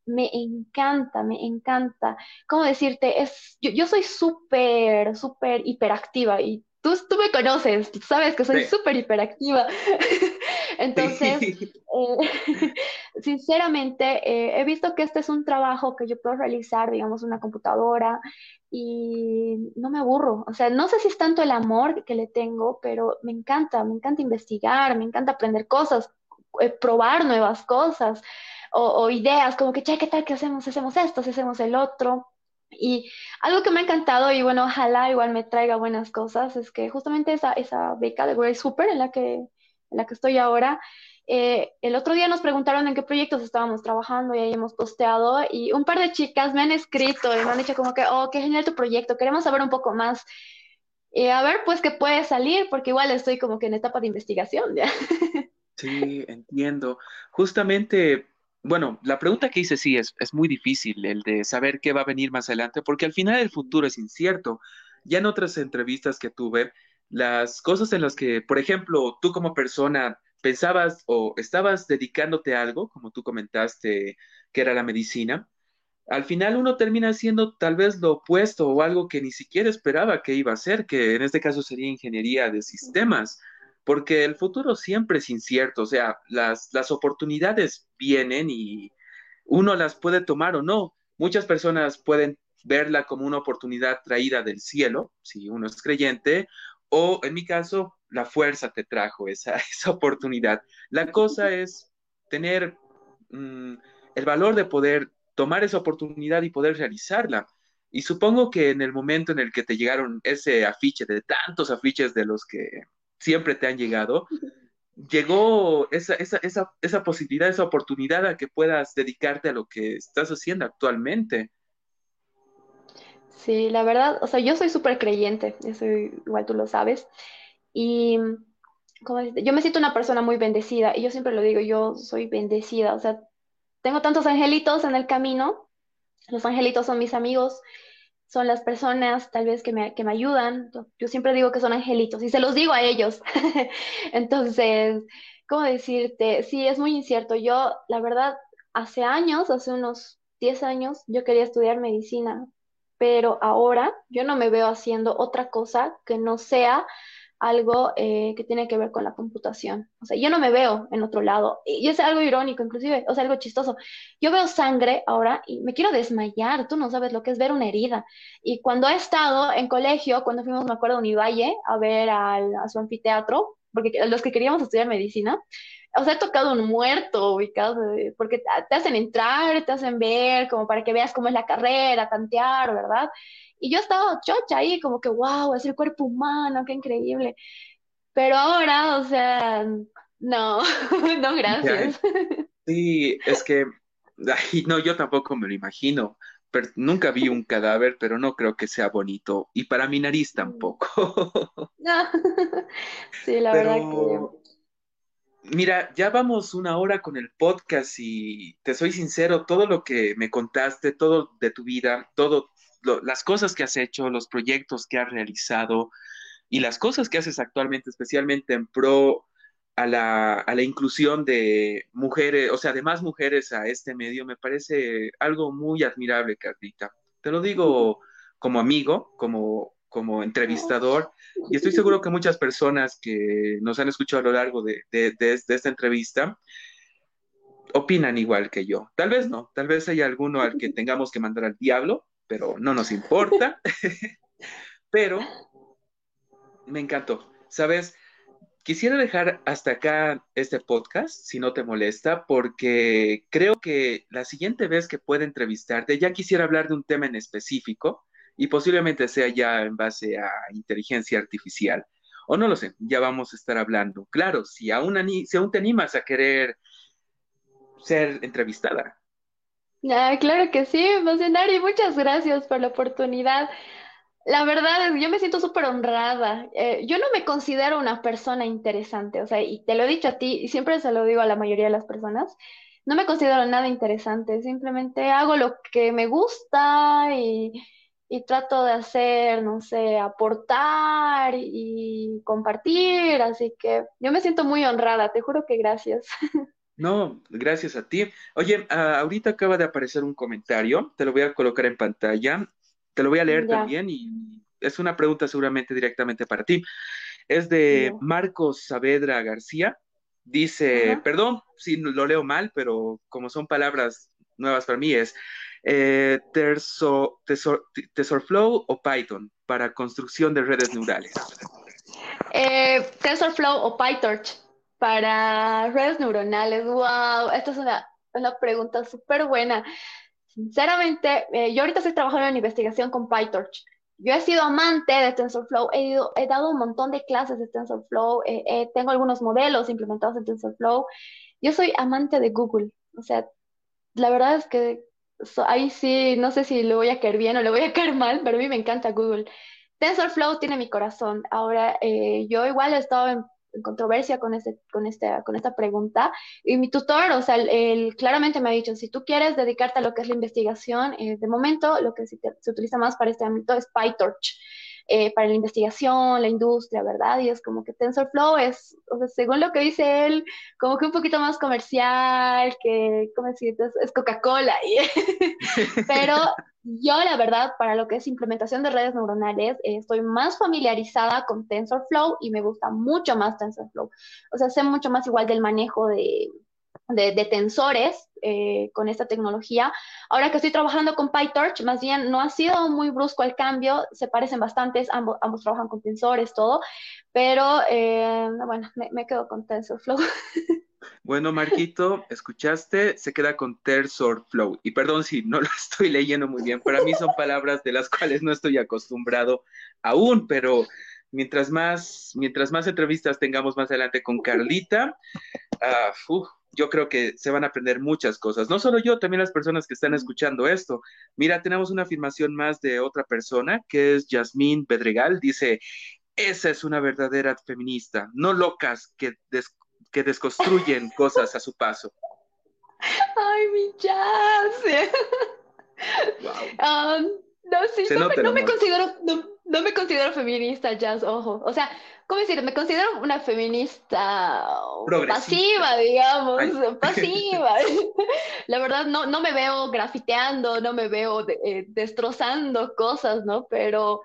me encanta, me encanta. ¿Cómo decirte? Es, yo, soy súper, súper hiperactiva y tú, tú me conoces, sabes que soy súper hiperactiva. [laughs] Entonces, eh, [laughs] sinceramente, eh, he visto que este es un trabajo que yo puedo realizar, digamos, una computadora y no me aburro. O sea, no sé si es tanto el amor que le tengo, pero me encanta, me encanta investigar, me encanta aprender cosas, eh, probar nuevas cosas o, ideas, como que, che, ¿qué tal que hacemos? Hacemos esto, hacemos el otro. Y algo que me ha encantado, y bueno, ojalá igual me traiga buenas cosas, es que justamente esa, esa beca de World Super en la que, en la que estoy ahora, eh, el otro día nos preguntaron en qué proyectos estábamos trabajando y ahí hemos posteado y un par de chicas me han escrito y me han dicho como que, oh, qué genial tu proyecto, queremos saber un poco más. y a ver, pues, qué puede salir, porque igual estoy como que en etapa de investigación. ¿ya? Sí, entiendo. Justamente bueno, la pregunta que hice sí es, es muy difícil, el de saber qué va a venir más adelante, porque al final el futuro es incierto. Ya en otras entrevistas que tuve, las cosas en las que, por ejemplo, tú como persona pensabas o estabas dedicándote a algo, como tú comentaste, que era la medicina, al final uno termina haciendo tal vez lo opuesto o algo que ni siquiera esperaba que iba a ser, que en este caso sería ingeniería de sistemas porque el futuro siempre es incierto, o sea, las, las oportunidades vienen y uno las puede tomar o no. Muchas personas pueden verla como una oportunidad traída del cielo, si uno es creyente, o en mi caso, la fuerza te trajo esa, [laughs] esa oportunidad. La cosa es tener mm, el valor de poder tomar esa oportunidad y poder realizarla. Y supongo que en el momento en el que te llegaron ese afiche de tantos afiches de los que siempre te han llegado, llegó esa, esa, esa, esa posibilidad, esa oportunidad a que puedas dedicarte a lo que estás haciendo actualmente. Sí, la verdad, o sea, yo soy súper creyente, eso igual tú lo sabes, y como yo me siento una persona muy bendecida, y yo siempre lo digo, yo soy bendecida, o sea, tengo tantos angelitos en el camino, los angelitos son mis amigos, son las personas tal vez que me, que me ayudan. Yo siempre digo que son angelitos y se los digo a ellos. [laughs] Entonces, ¿cómo decirte? Sí, es muy incierto. Yo, la verdad, hace años, hace unos 10 años, yo quería estudiar medicina, pero ahora yo no me veo haciendo otra cosa que no sea algo eh, que tiene que ver con la computación. O sea, yo no me veo en otro lado. Y es algo irónico, inclusive, o sea, algo chistoso. Yo veo sangre ahora y me quiero desmayar. Tú no sabes lo que es ver una herida. Y cuando he estado en colegio, cuando fuimos, me acuerdo, a Univalle a ver al, a su anfiteatro, porque los que queríamos estudiar medicina, o sea, he tocado un muerto ubicado, porque te hacen entrar, te hacen ver, como para que veas cómo es la carrera, tantear, ¿verdad? Y yo estaba chocha ahí, como que, wow, es el cuerpo humano, qué increíble. Pero ahora, o sea, no, [laughs] no, gracias. Sí, es que, no, yo tampoco me lo imagino. Pero nunca vi un cadáver, pero no creo que sea bonito. Y para mi nariz mm. tampoco. No. [laughs] [laughs] Sí, la verdad que. Mira, ya vamos una hora con el podcast y te soy sincero, todo lo que me contaste, todo de tu vida, todo las cosas que has hecho, los proyectos que has realizado y las cosas que haces actualmente, especialmente en pro a la, a la inclusión de mujeres, o sea, de más mujeres a este medio, me parece algo muy admirable, Carlita. Te lo digo como amigo, como, como entrevistador, y estoy seguro que muchas personas que nos han escuchado a lo largo de, de, de esta entrevista opinan igual que yo. Tal vez no, tal vez haya alguno al que tengamos que mandar al diablo, pero no nos importa. [laughs] pero me encantó. Sabes, quisiera dejar hasta acá este podcast, si no te molesta, porque creo que la siguiente vez que pueda entrevistarte, ya quisiera hablar de un tema en específico y posiblemente sea ya en base a inteligencia artificial. O no lo sé, ya vamos a estar hablando. Claro, si aún, si aún te animas a querer ser entrevistada, Ah, claro que sí, y muchas gracias por la oportunidad. La verdad es que yo me siento súper honrada. Eh, yo no me considero una persona interesante, o sea, y te lo he dicho a ti y siempre se lo digo a la mayoría de las personas, no me considero nada interesante, simplemente hago lo que me gusta y, y trato de hacer, no sé, aportar y compartir, así que yo me siento muy honrada, te juro que gracias. [laughs] No, gracias a ti. Oye, ah, ahorita acaba de aparecer un comentario, te lo voy a colocar en pantalla, te lo voy a leer Ya, también y es una pregunta seguramente directamente para ti. Es de. Marcos Saavedra García. Dice, Ajá. perdón si lo leo mal, pero como son palabras nuevas para mí, es eh, TensorFlow o Python para construcción de redes neurales. Eh, TensorFlow o PyTorch para redes neuronales. Wow, esta es una, una pregunta súper buena. Sinceramente, eh, yo ahorita estoy trabajando en investigación con PyTorch. Yo he sido amante de TensorFlow, he, ido- he dado un montón de clases de TensorFlow, eh, eh, tengo algunos modelos implementados en TensorFlow. Yo soy amante de Google, o sea, la verdad es que so- ahí sí, no sé si le voy a caer bien o le voy a [laughs] caer mal, pero a mí me encanta Google. TensorFlow tiene mi corazón. Ahora, eh, yo igual he estado en, controversia con este, con este, con esta pregunta y mi tutor, o sea, él, claramente me ha dicho, si tú quieres dedicarte a lo que es la investigación, eh, de momento lo que se utiliza más para este ámbito es PyTorch. Eh, para la investigación, la industria, ¿verdad? Y es como que TensorFlow es, o sea, según lo que dice él, como que un poquito más comercial, que, ¿cómo decir? Es, es Coca-Cola. [laughs] Pero yo, la verdad, para lo que es implementación de redes neuronales, eh, estoy más familiarizada con TensorFlow y me gusta mucho más TensorFlow. O sea, sé mucho más igual del manejo de, de, tensores eh, con esta tecnología. Ahora que estoy trabajando con PyTorch, más bien no ha sido muy brusco el cambio, se parecen bastantes, ambos, trabajan con tensores, todo, pero eh, bueno, me, quedo con TensorFlow. [laughs] Bueno, Marquito, escuchaste, se queda con TensorFlow. Y perdón si no lo estoy leyendo muy bien, para mí son palabras de las cuales no estoy acostumbrado aún, pero mientras más, mientras más entrevistas tengamos más adelante con Carlita, uh, yo creo que se van a aprender muchas cosas. No solo yo, también las personas que están escuchando esto. Mira, tenemos una afirmación más de otra persona, que es Yasmín Bedregal. Dice, esa es una verdadera feminista, no locas que, des que desconstruyen [laughs] cosas a su paso. Ay, mi jazz. Wow. [laughs] Um, no, sí, no, me, no me considero, no, no, me considero feminista, jazz, ojo. O sea, ¿cómo decir? Me considero una feminista pasiva, digamos, Ay. [laughs] pasiva. [laughs] La verdad, no, no me veo grafiteando, no me veo de, eh, destrozando cosas, ¿no? Pero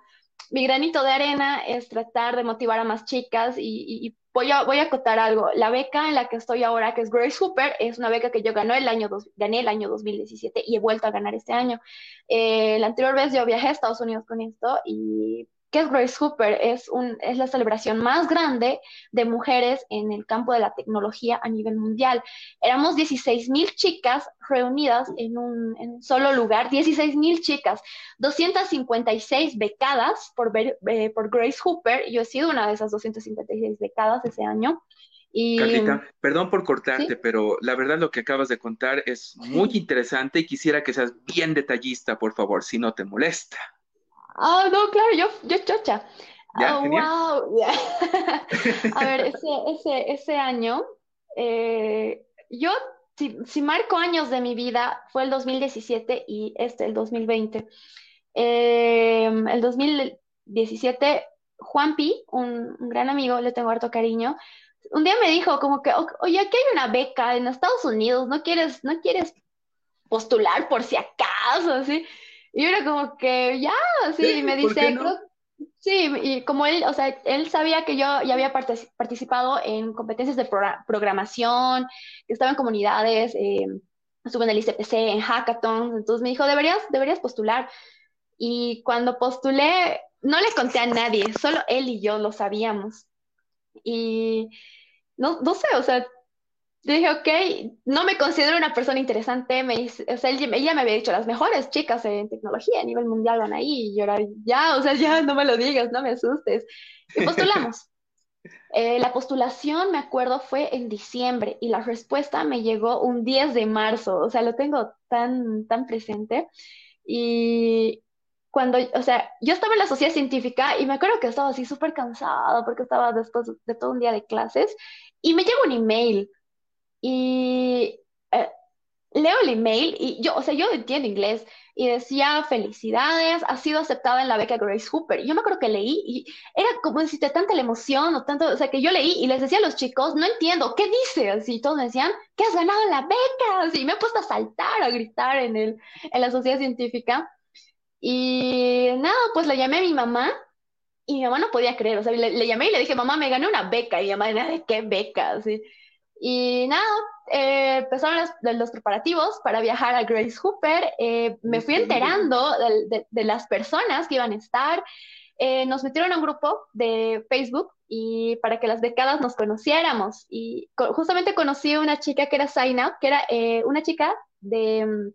mi granito de arena es tratar de motivar a más chicas y, y, y voy, a, voy a acotar algo. La beca en la que estoy ahora, que es Grace Hooper, es una beca que yo gané el año, dos, gané el año 2017 y he vuelto a ganar este año. Eh, la anterior vez yo viajé a Estados Unidos con esto y ¿Qué es Grace Hooper? Es, un, es la celebración más grande de mujeres en el campo de la tecnología a nivel mundial. Éramos 16 mil chicas reunidas en un, en un, solo lugar, 16 mil chicas, 256 becadas por, eh, por Grace Hooper. Yo he sido una de esas 256 becadas ese año. Y... Carlita, perdón por cortarte, ¿Sí? pero la verdad lo que acabas de contar es muy interesante y quisiera que seas bien detallista, por favor, si no te molesta. Ah, oh, no, claro, yo, yo chocha. Ya, oh, genial. wow. Yeah. [laughs] A ver, ese, ese, ese año, eh, yo, si, si, marco años de mi vida, fue el 2017 y este, el 2020. Eh, el 2017, Juanpi, un, un, gran amigo, le tengo harto cariño, un día me dijo como que, oye, aquí hay una beca en Estados Unidos, ¿no quieres, no quieres postular por si acaso? Así. Y yo era como que, ya, sí, me dice, no? creo, sí, y como él, o sea, él sabía que yo ya había partic participado en competencias de pro programación, que estaba en comunidades, eh, estuve en el ICPC, en hackathons, entonces me dijo, deberías, deberías postular. Y cuando postulé, no le conté a nadie, solo él y yo lo sabíamos. Y no, no sé, o sea, yo dije, ok, no me considero una persona interesante, me dice, o sea, él, ella me había dicho, las mejores chicas en tecnología a nivel mundial van ahí, y yo era, ya, o sea, ya, no me lo digas, no me asustes. Y postulamos. [laughs] eh, la postulación, me acuerdo, fue en diciembre, y la respuesta me llegó un 10 de marzo, o sea, lo tengo tan, tan presente. Y cuando, o sea, yo estaba en la sociedad científica, y me acuerdo que estaba así súper cansada, porque estaba después de todo un día de clases, y me llegó un email, y eh, leo el email y yo, o sea, yo entiendo inglés y decía, felicidades, ha sido aceptada en la beca Grace Hooper. Y yo me acuerdo que leí y era como decirte tanta la emoción o tanto, o sea, que yo leí y les decía a los chicos, no entiendo, ¿qué dice? Así todos me decían, que has ganado la beca. Así me he puesto a saltar, a gritar en, el, en la sociedad científica. Y nada, pues le llamé a mi mamá y mi mamá no podía creer, o sea, le, llamé y le dije, mamá, me gané una beca. Y mi mamá, ¿de qué beca? Así. Y nada, eh, empezaron los, preparativos para viajar a Grace Hooper. Eh, me fui enterando de, las personas que iban a estar. Eh, nos metieron a un grupo de Facebook y para que las becadas nos conociéramos. Y justamente conocí a una chica que era Zainab, que era una chica de,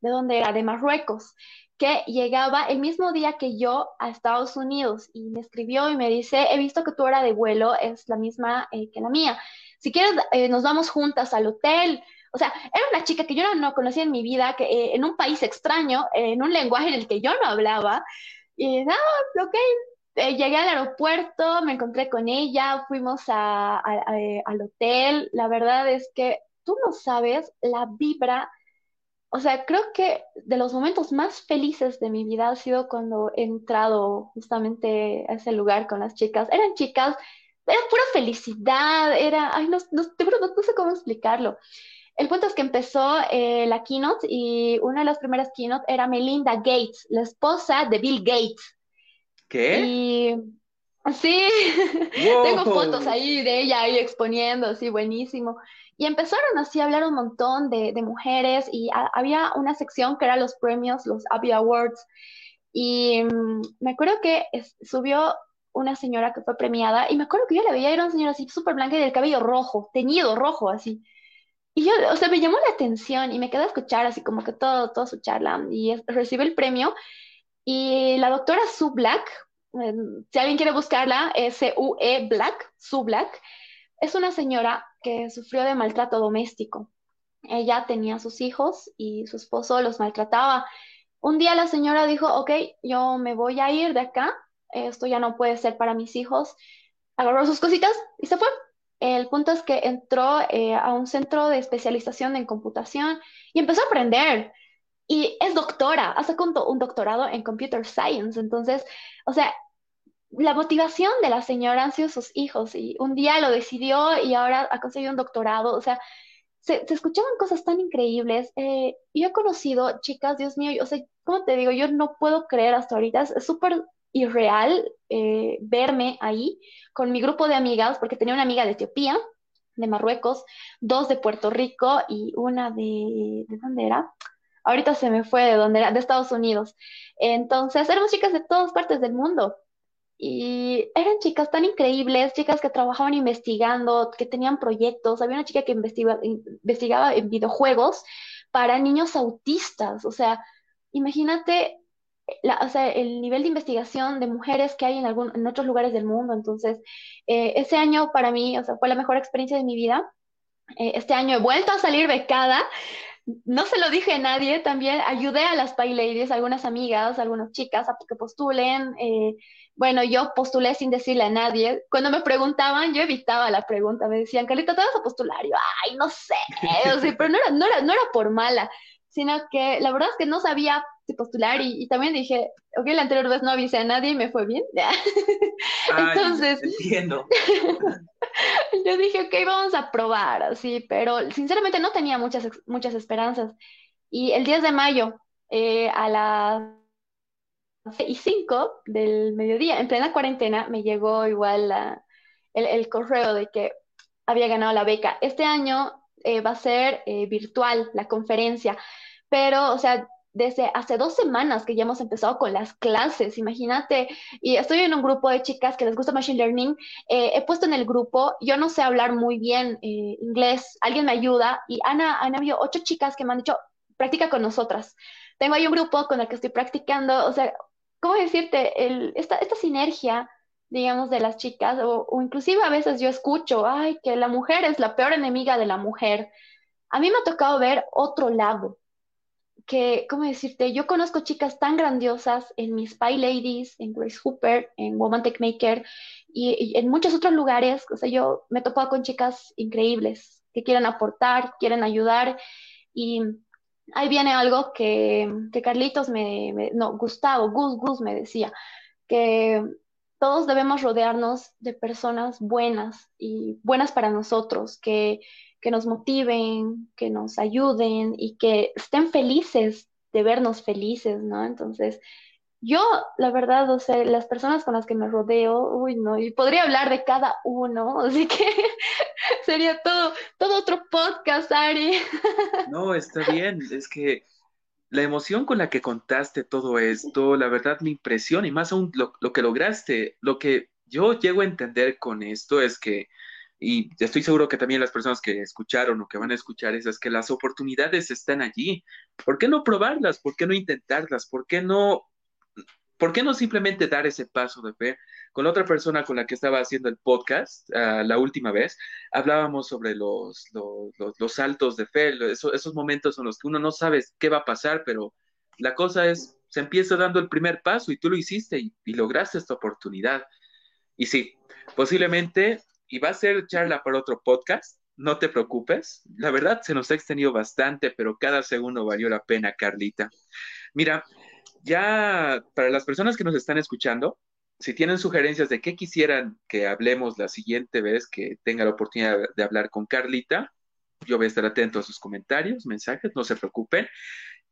¿de dónde era? De Marruecos que llegaba el mismo día que yo a Estados Unidos y me escribió y me dice, he visto que tu hora de vuelo es la misma que la mía. Si quieres, eh, nos vamos juntas al hotel. O sea, era una chica que yo no, conocía en mi vida, que eh, en un país extraño, en un lenguaje en el que yo no hablaba. Y nada, ok, llegué al aeropuerto, me encontré con ella, fuimos al hotel. La verdad es que tú no sabes la vibra o sea, creo que de los momentos más felices de mi vida ha sido cuando he entrado justamente a ese lugar con las chicas. Eran chicas, era pura felicidad, era, ay, no, no, no, sé cómo explicarlo. El punto es que empezó eh, la keynote y una de las primeras keynote era Melinda Gates, la esposa de Bill Gates. ¿Qué? Y sí, [laughs] tengo fotos ahí de ella ahí exponiendo, así buenísimo. Y empezaron así a hablar un montón de, mujeres y había una sección que era los premios, los Abby Awards. Y mm, me acuerdo que subió una señora que fue premiada y me acuerdo que yo la veía, era una señora así súper blanca y del cabello rojo, teñido rojo así. Y yo, o sea, me llamó la atención y me quedé a escuchar así como que todo, toda su charla y recibe el premio. Y la doctora Sue Black, em, si alguien quiere buscarla, S-U-E Black, Sue Black, es una señora que sufrió de maltrato doméstico. Ella tenía sus hijos y su esposo los maltrataba. Un día la señora dijo, ok, yo me voy a ir de acá, esto ya no puede ser para mis hijos. Agarró sus cositas y se fue. El punto es que entró eh, a un centro de especialización en computación y empezó a aprender. Y es doctora, hace un doctorado en computer science. Entonces, o sea, la motivación de la señora han sido sus hijos y un día lo decidió y ahora ha conseguido un doctorado. O sea, se, escuchaban cosas tan increíbles. Eh, yo he conocido chicas, Dios mío, o sea, ¿cómo te digo? Yo no puedo creer hasta ahorita, es súper irreal eh, verme ahí con mi grupo de amigas, porque tenía una amiga de Etiopía, de Marruecos, dos de Puerto Rico y una de, ¿de dónde era? Ahorita se me fue de dónde era, de Estados Unidos. Entonces, éramos chicas de todas partes del mundo. Y eran chicas tan increíbles, chicas que trabajaban investigando, que tenían proyectos. Había una chica que investigaba en videojuegos para niños autistas. O sea, imagínate el nivel de investigación de mujeres que hay en, algún, en otros lugares del mundo. Entonces, eh, ese año para mí, o sea, fue la mejor experiencia de mi vida. Eh, este año he vuelto a salir becada. No se lo dije a nadie, también ayudé a las Pay algunas amigas, algunas chicas a que postulen. Eh, bueno, yo postulé sin decirle a nadie. Cuando me preguntaban, yo evitaba la pregunta. Me decían, Carlita, ¿te vas a postular? yo, ay, no sé. pero no era, no, era, no era por mala, sino que la verdad es que no sabía si postular y, también dije, ok, la anterior vez no avisé a nadie y me fue bien. [laughs] Entonces, entiendo. [laughs] yo dije, ok, vamos a probar, así, pero sinceramente no tenía muchas, muchas esperanzas. Y el 10 de mayo, eh, a las y 5 del mediodía, en plena cuarentena, me llegó igual el, correo de que había ganado la beca. Este año eh, va a ser eh, virtual la conferencia, pero, o sea, desde hace dos semanas que ya hemos empezado con las clases, imagínate, y estoy en un grupo de chicas que les gusta Machine Learning, eh, he puesto en el grupo, yo no sé hablar muy bien inglés, alguien me ayuda, y Ana, han habido ocho chicas que me han dicho, practica con nosotras. Tengo ahí un grupo con el que estoy practicando, o sea, ¿cómo decirte? El, esta, esta sinergia, digamos, de las chicas, o, inclusive a veces yo escucho, ay, que la mujer es la peor enemiga de la mujer. A mí me ha tocado ver otro lado, que, ¿cómo decirte? Yo conozco chicas tan grandiosas en mis Spy Ladies, en Grace Hooper, en Woman Tech Maker y, en muchos otros lugares. O sea, yo me he topado con chicas increíbles que quieren aportar, quieren ayudar Y ahí viene algo que, Carlitos me, no, Gustavo, Gus, Gus me decía, que todos debemos rodearnos de personas buenas y buenas para nosotros, que, que nos motiven, que nos ayuden y que estén felices de vernos felices, ¿no? Entonces, yo, la verdad, o sea, las personas con las que me rodeo, uy, no, y podría hablar de cada uno, [laughs] así que [laughs] sería todo, todo otro podcast, Ari. [laughs] No, está bien, es que la emoción con la que contaste todo esto, la verdad me impresiona y más aún lo, lo que lograste, lo que yo llego a entender con esto es que y estoy seguro que también las personas que escucharon o que van a escuchar es que las oportunidades están allí. ¿Por qué no probarlas? ¿Por qué no intentarlas? ¿Por qué no ¿por qué no simplemente dar ese paso de fe? Con la otra persona con la que estaba haciendo el podcast ah, la última vez, hablábamos sobre los, los, saltos de fe, esos, momentos en los que uno no sabe qué va a pasar, pero la cosa es, se empieza dando el primer paso y tú lo hiciste y lograste esta oportunidad. Y sí, posiblemente, y va a ser charla para otro podcast, no te preocupes. La verdad se nos ha extendido bastante, pero cada segundo valió la pena, Carlita. Mira, ya para las personas que nos están escuchando, si tienen sugerencias de qué quisieran que hablemos la siguiente vez que tenga la oportunidad de hablar con Carlita, yo voy a estar atento a sus comentarios, mensajes, no se preocupen.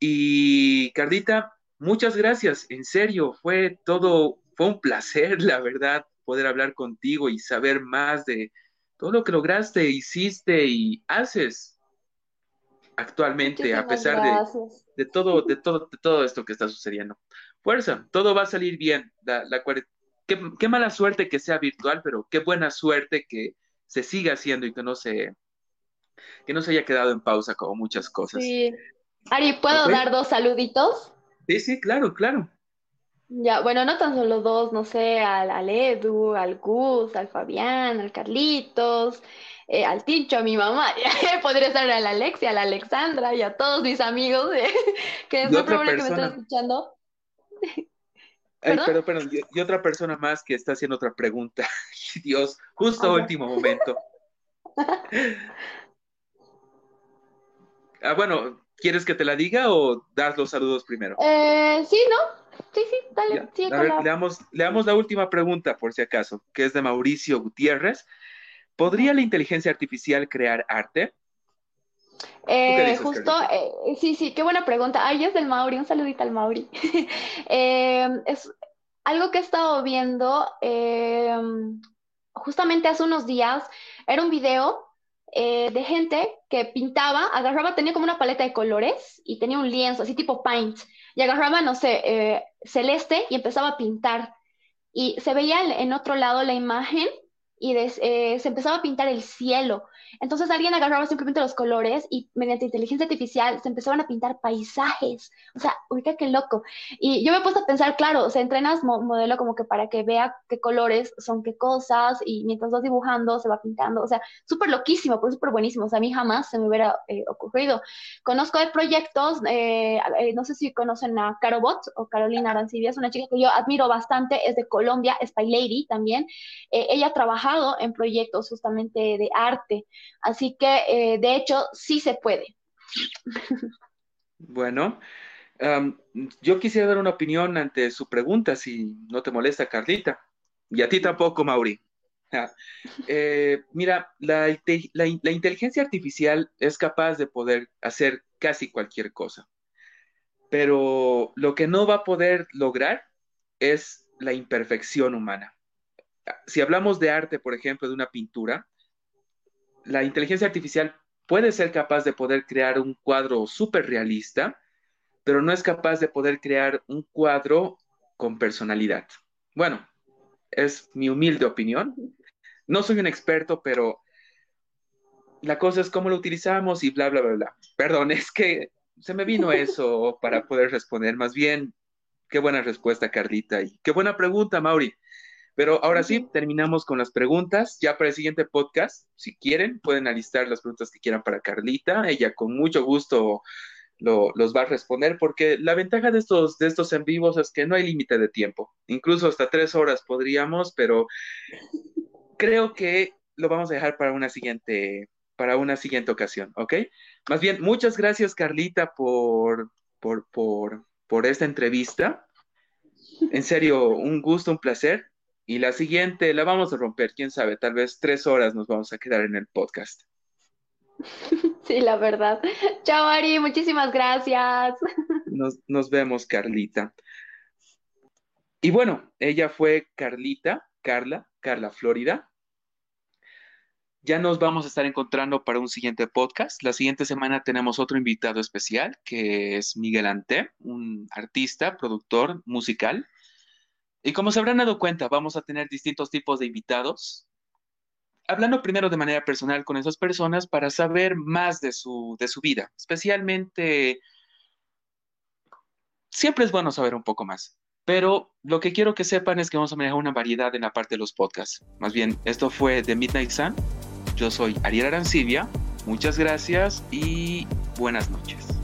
Y Carlita, muchas gracias, en serio, fue todo, fue un placer, la verdad, poder hablar contigo y saber más de todo lo que lograste, hiciste y haces actualmente, a pesar de, todo, de, todo, de todo esto que está sucediendo. Fuerza, todo va a salir bien. La, qué, mala suerte que sea virtual, pero qué buena suerte que se siga haciendo y que no se, que no se haya quedado en pausa como muchas cosas. Sí. Ari, ¿puedo dar dos saluditos? Sí, sí, claro, claro. Ya, bueno, no tan solo dos, no sé, al, al Edu, al Gus, al Fabián, al Carlitos, eh, al Ticho, a mi mamá, [laughs] podría estar a la Alexia, a la Alexandra y a todos mis amigos, [laughs] que es muy probable que me estén escuchando. Ay, perdón, perdón, y, otra persona más que está haciendo otra pregunta. [laughs] Dios, justo último momento. ah, bueno, ¿quieres que te la diga o das los saludos primero? Eh, sí, ¿no? Sí, sí, dale. a ver, le, damos, le damos la última pregunta, por si acaso, que es de Mauricio Gutiérrez. ¿Podría la inteligencia artificial crear arte? Eh, justo, eh, sí, sí, qué buena pregunta. Ay, es del Mauri, un saludito al Mauri. [laughs] Eh, es algo que he estado viendo justamente hace unos días. Era un video de gente que pintaba, agarraba, tenía como una paleta de colores y tenía un lienzo, así tipo paint, y agarraba, no sé, celeste y empezaba a pintar. Y se veía en otro lado la imagen y eh, se empezaba a pintar el cielo. Entonces alguien agarraba simplemente los colores y mediante inteligencia artificial se empezaban a pintar paisajes. O sea, ubica qué loco. Y yo me he puesto a pensar, claro, o sea, entrenas modelo como que para que vea qué colores son qué cosas y mientras vas dibujando se va pintando. O sea, súper loquísimo, pero súper buenísimo. O sea, a mí jamás se me hubiera eh, ocurrido. Conozco de proyectos, eh, no sé si conocen a Carobot o Carolina Arancibia, es una chica que yo admiro bastante, es de Colombia, Spy Lady también. ella trabaja en proyectos justamente de arte. Así que, eh, de hecho, sí se puede. Bueno, yo quisiera dar una opinión ante su pregunta, si no te molesta, Carlita. Y a ti tampoco, Mauri. Eh, mira, la, la inteligencia artificial es capaz de poder hacer casi cualquier cosa, pero lo que no va a poder lograr es la imperfección humana si hablamos de arte, por ejemplo, de una pintura, la inteligencia artificial puede ser capaz de poder crear un cuadro súper realista, pero no es capaz de poder crear un cuadro con personalidad. Bueno, es mi humilde opinión. No soy un experto, pero la cosa es cómo lo utilizamos y bla, bla, bla, bla. Perdón, es que se me vino eso para poder responder. Más bien, qué buena respuesta, Carlita, y qué buena pregunta, Mauri. Pero ahora sí, terminamos con las preguntas. Ya para el siguiente podcast, si quieren, pueden alistar las preguntas que quieran para Carlita. Ella con mucho gusto los va a responder, porque la ventaja de estos, de estos en vivos es que no hay límite de tiempo. Incluso hasta tres horas podríamos, pero creo que lo vamos a dejar para una siguiente, para una siguiente ocasión, ¿ok? Más bien, muchas gracias, Carlita, por, por, por, por esta entrevista. En serio, un gusto, un placer. Y la siguiente la vamos a romper, quién sabe, tal vez tres horas nos vamos a quedar en el podcast. [laughs] Sí, la verdad. Chao, Ari, muchísimas gracias. [laughs] Nos, nos vemos, Carlita. Y bueno, ella fue Carlita, Carla, Carla Florida. Ya nos vamos a estar encontrando para un siguiente podcast. La siguiente semana tenemos otro invitado especial, que es Miguel Ante, un artista, productor musical. Y como se habrán dado cuenta, vamos a tener distintos tipos de invitados. Hablando primero de manera personal con esas personas para saber más de su, de su vida. Especialmente, siempre es bueno saber un poco más. Pero lo que quiero que sepan es que vamos a manejar una variedad en la parte de los podcasts. Más bien, esto fue The Midnight Sun. Yo soy Ariel Arancibia. Muchas gracias y buenas noches.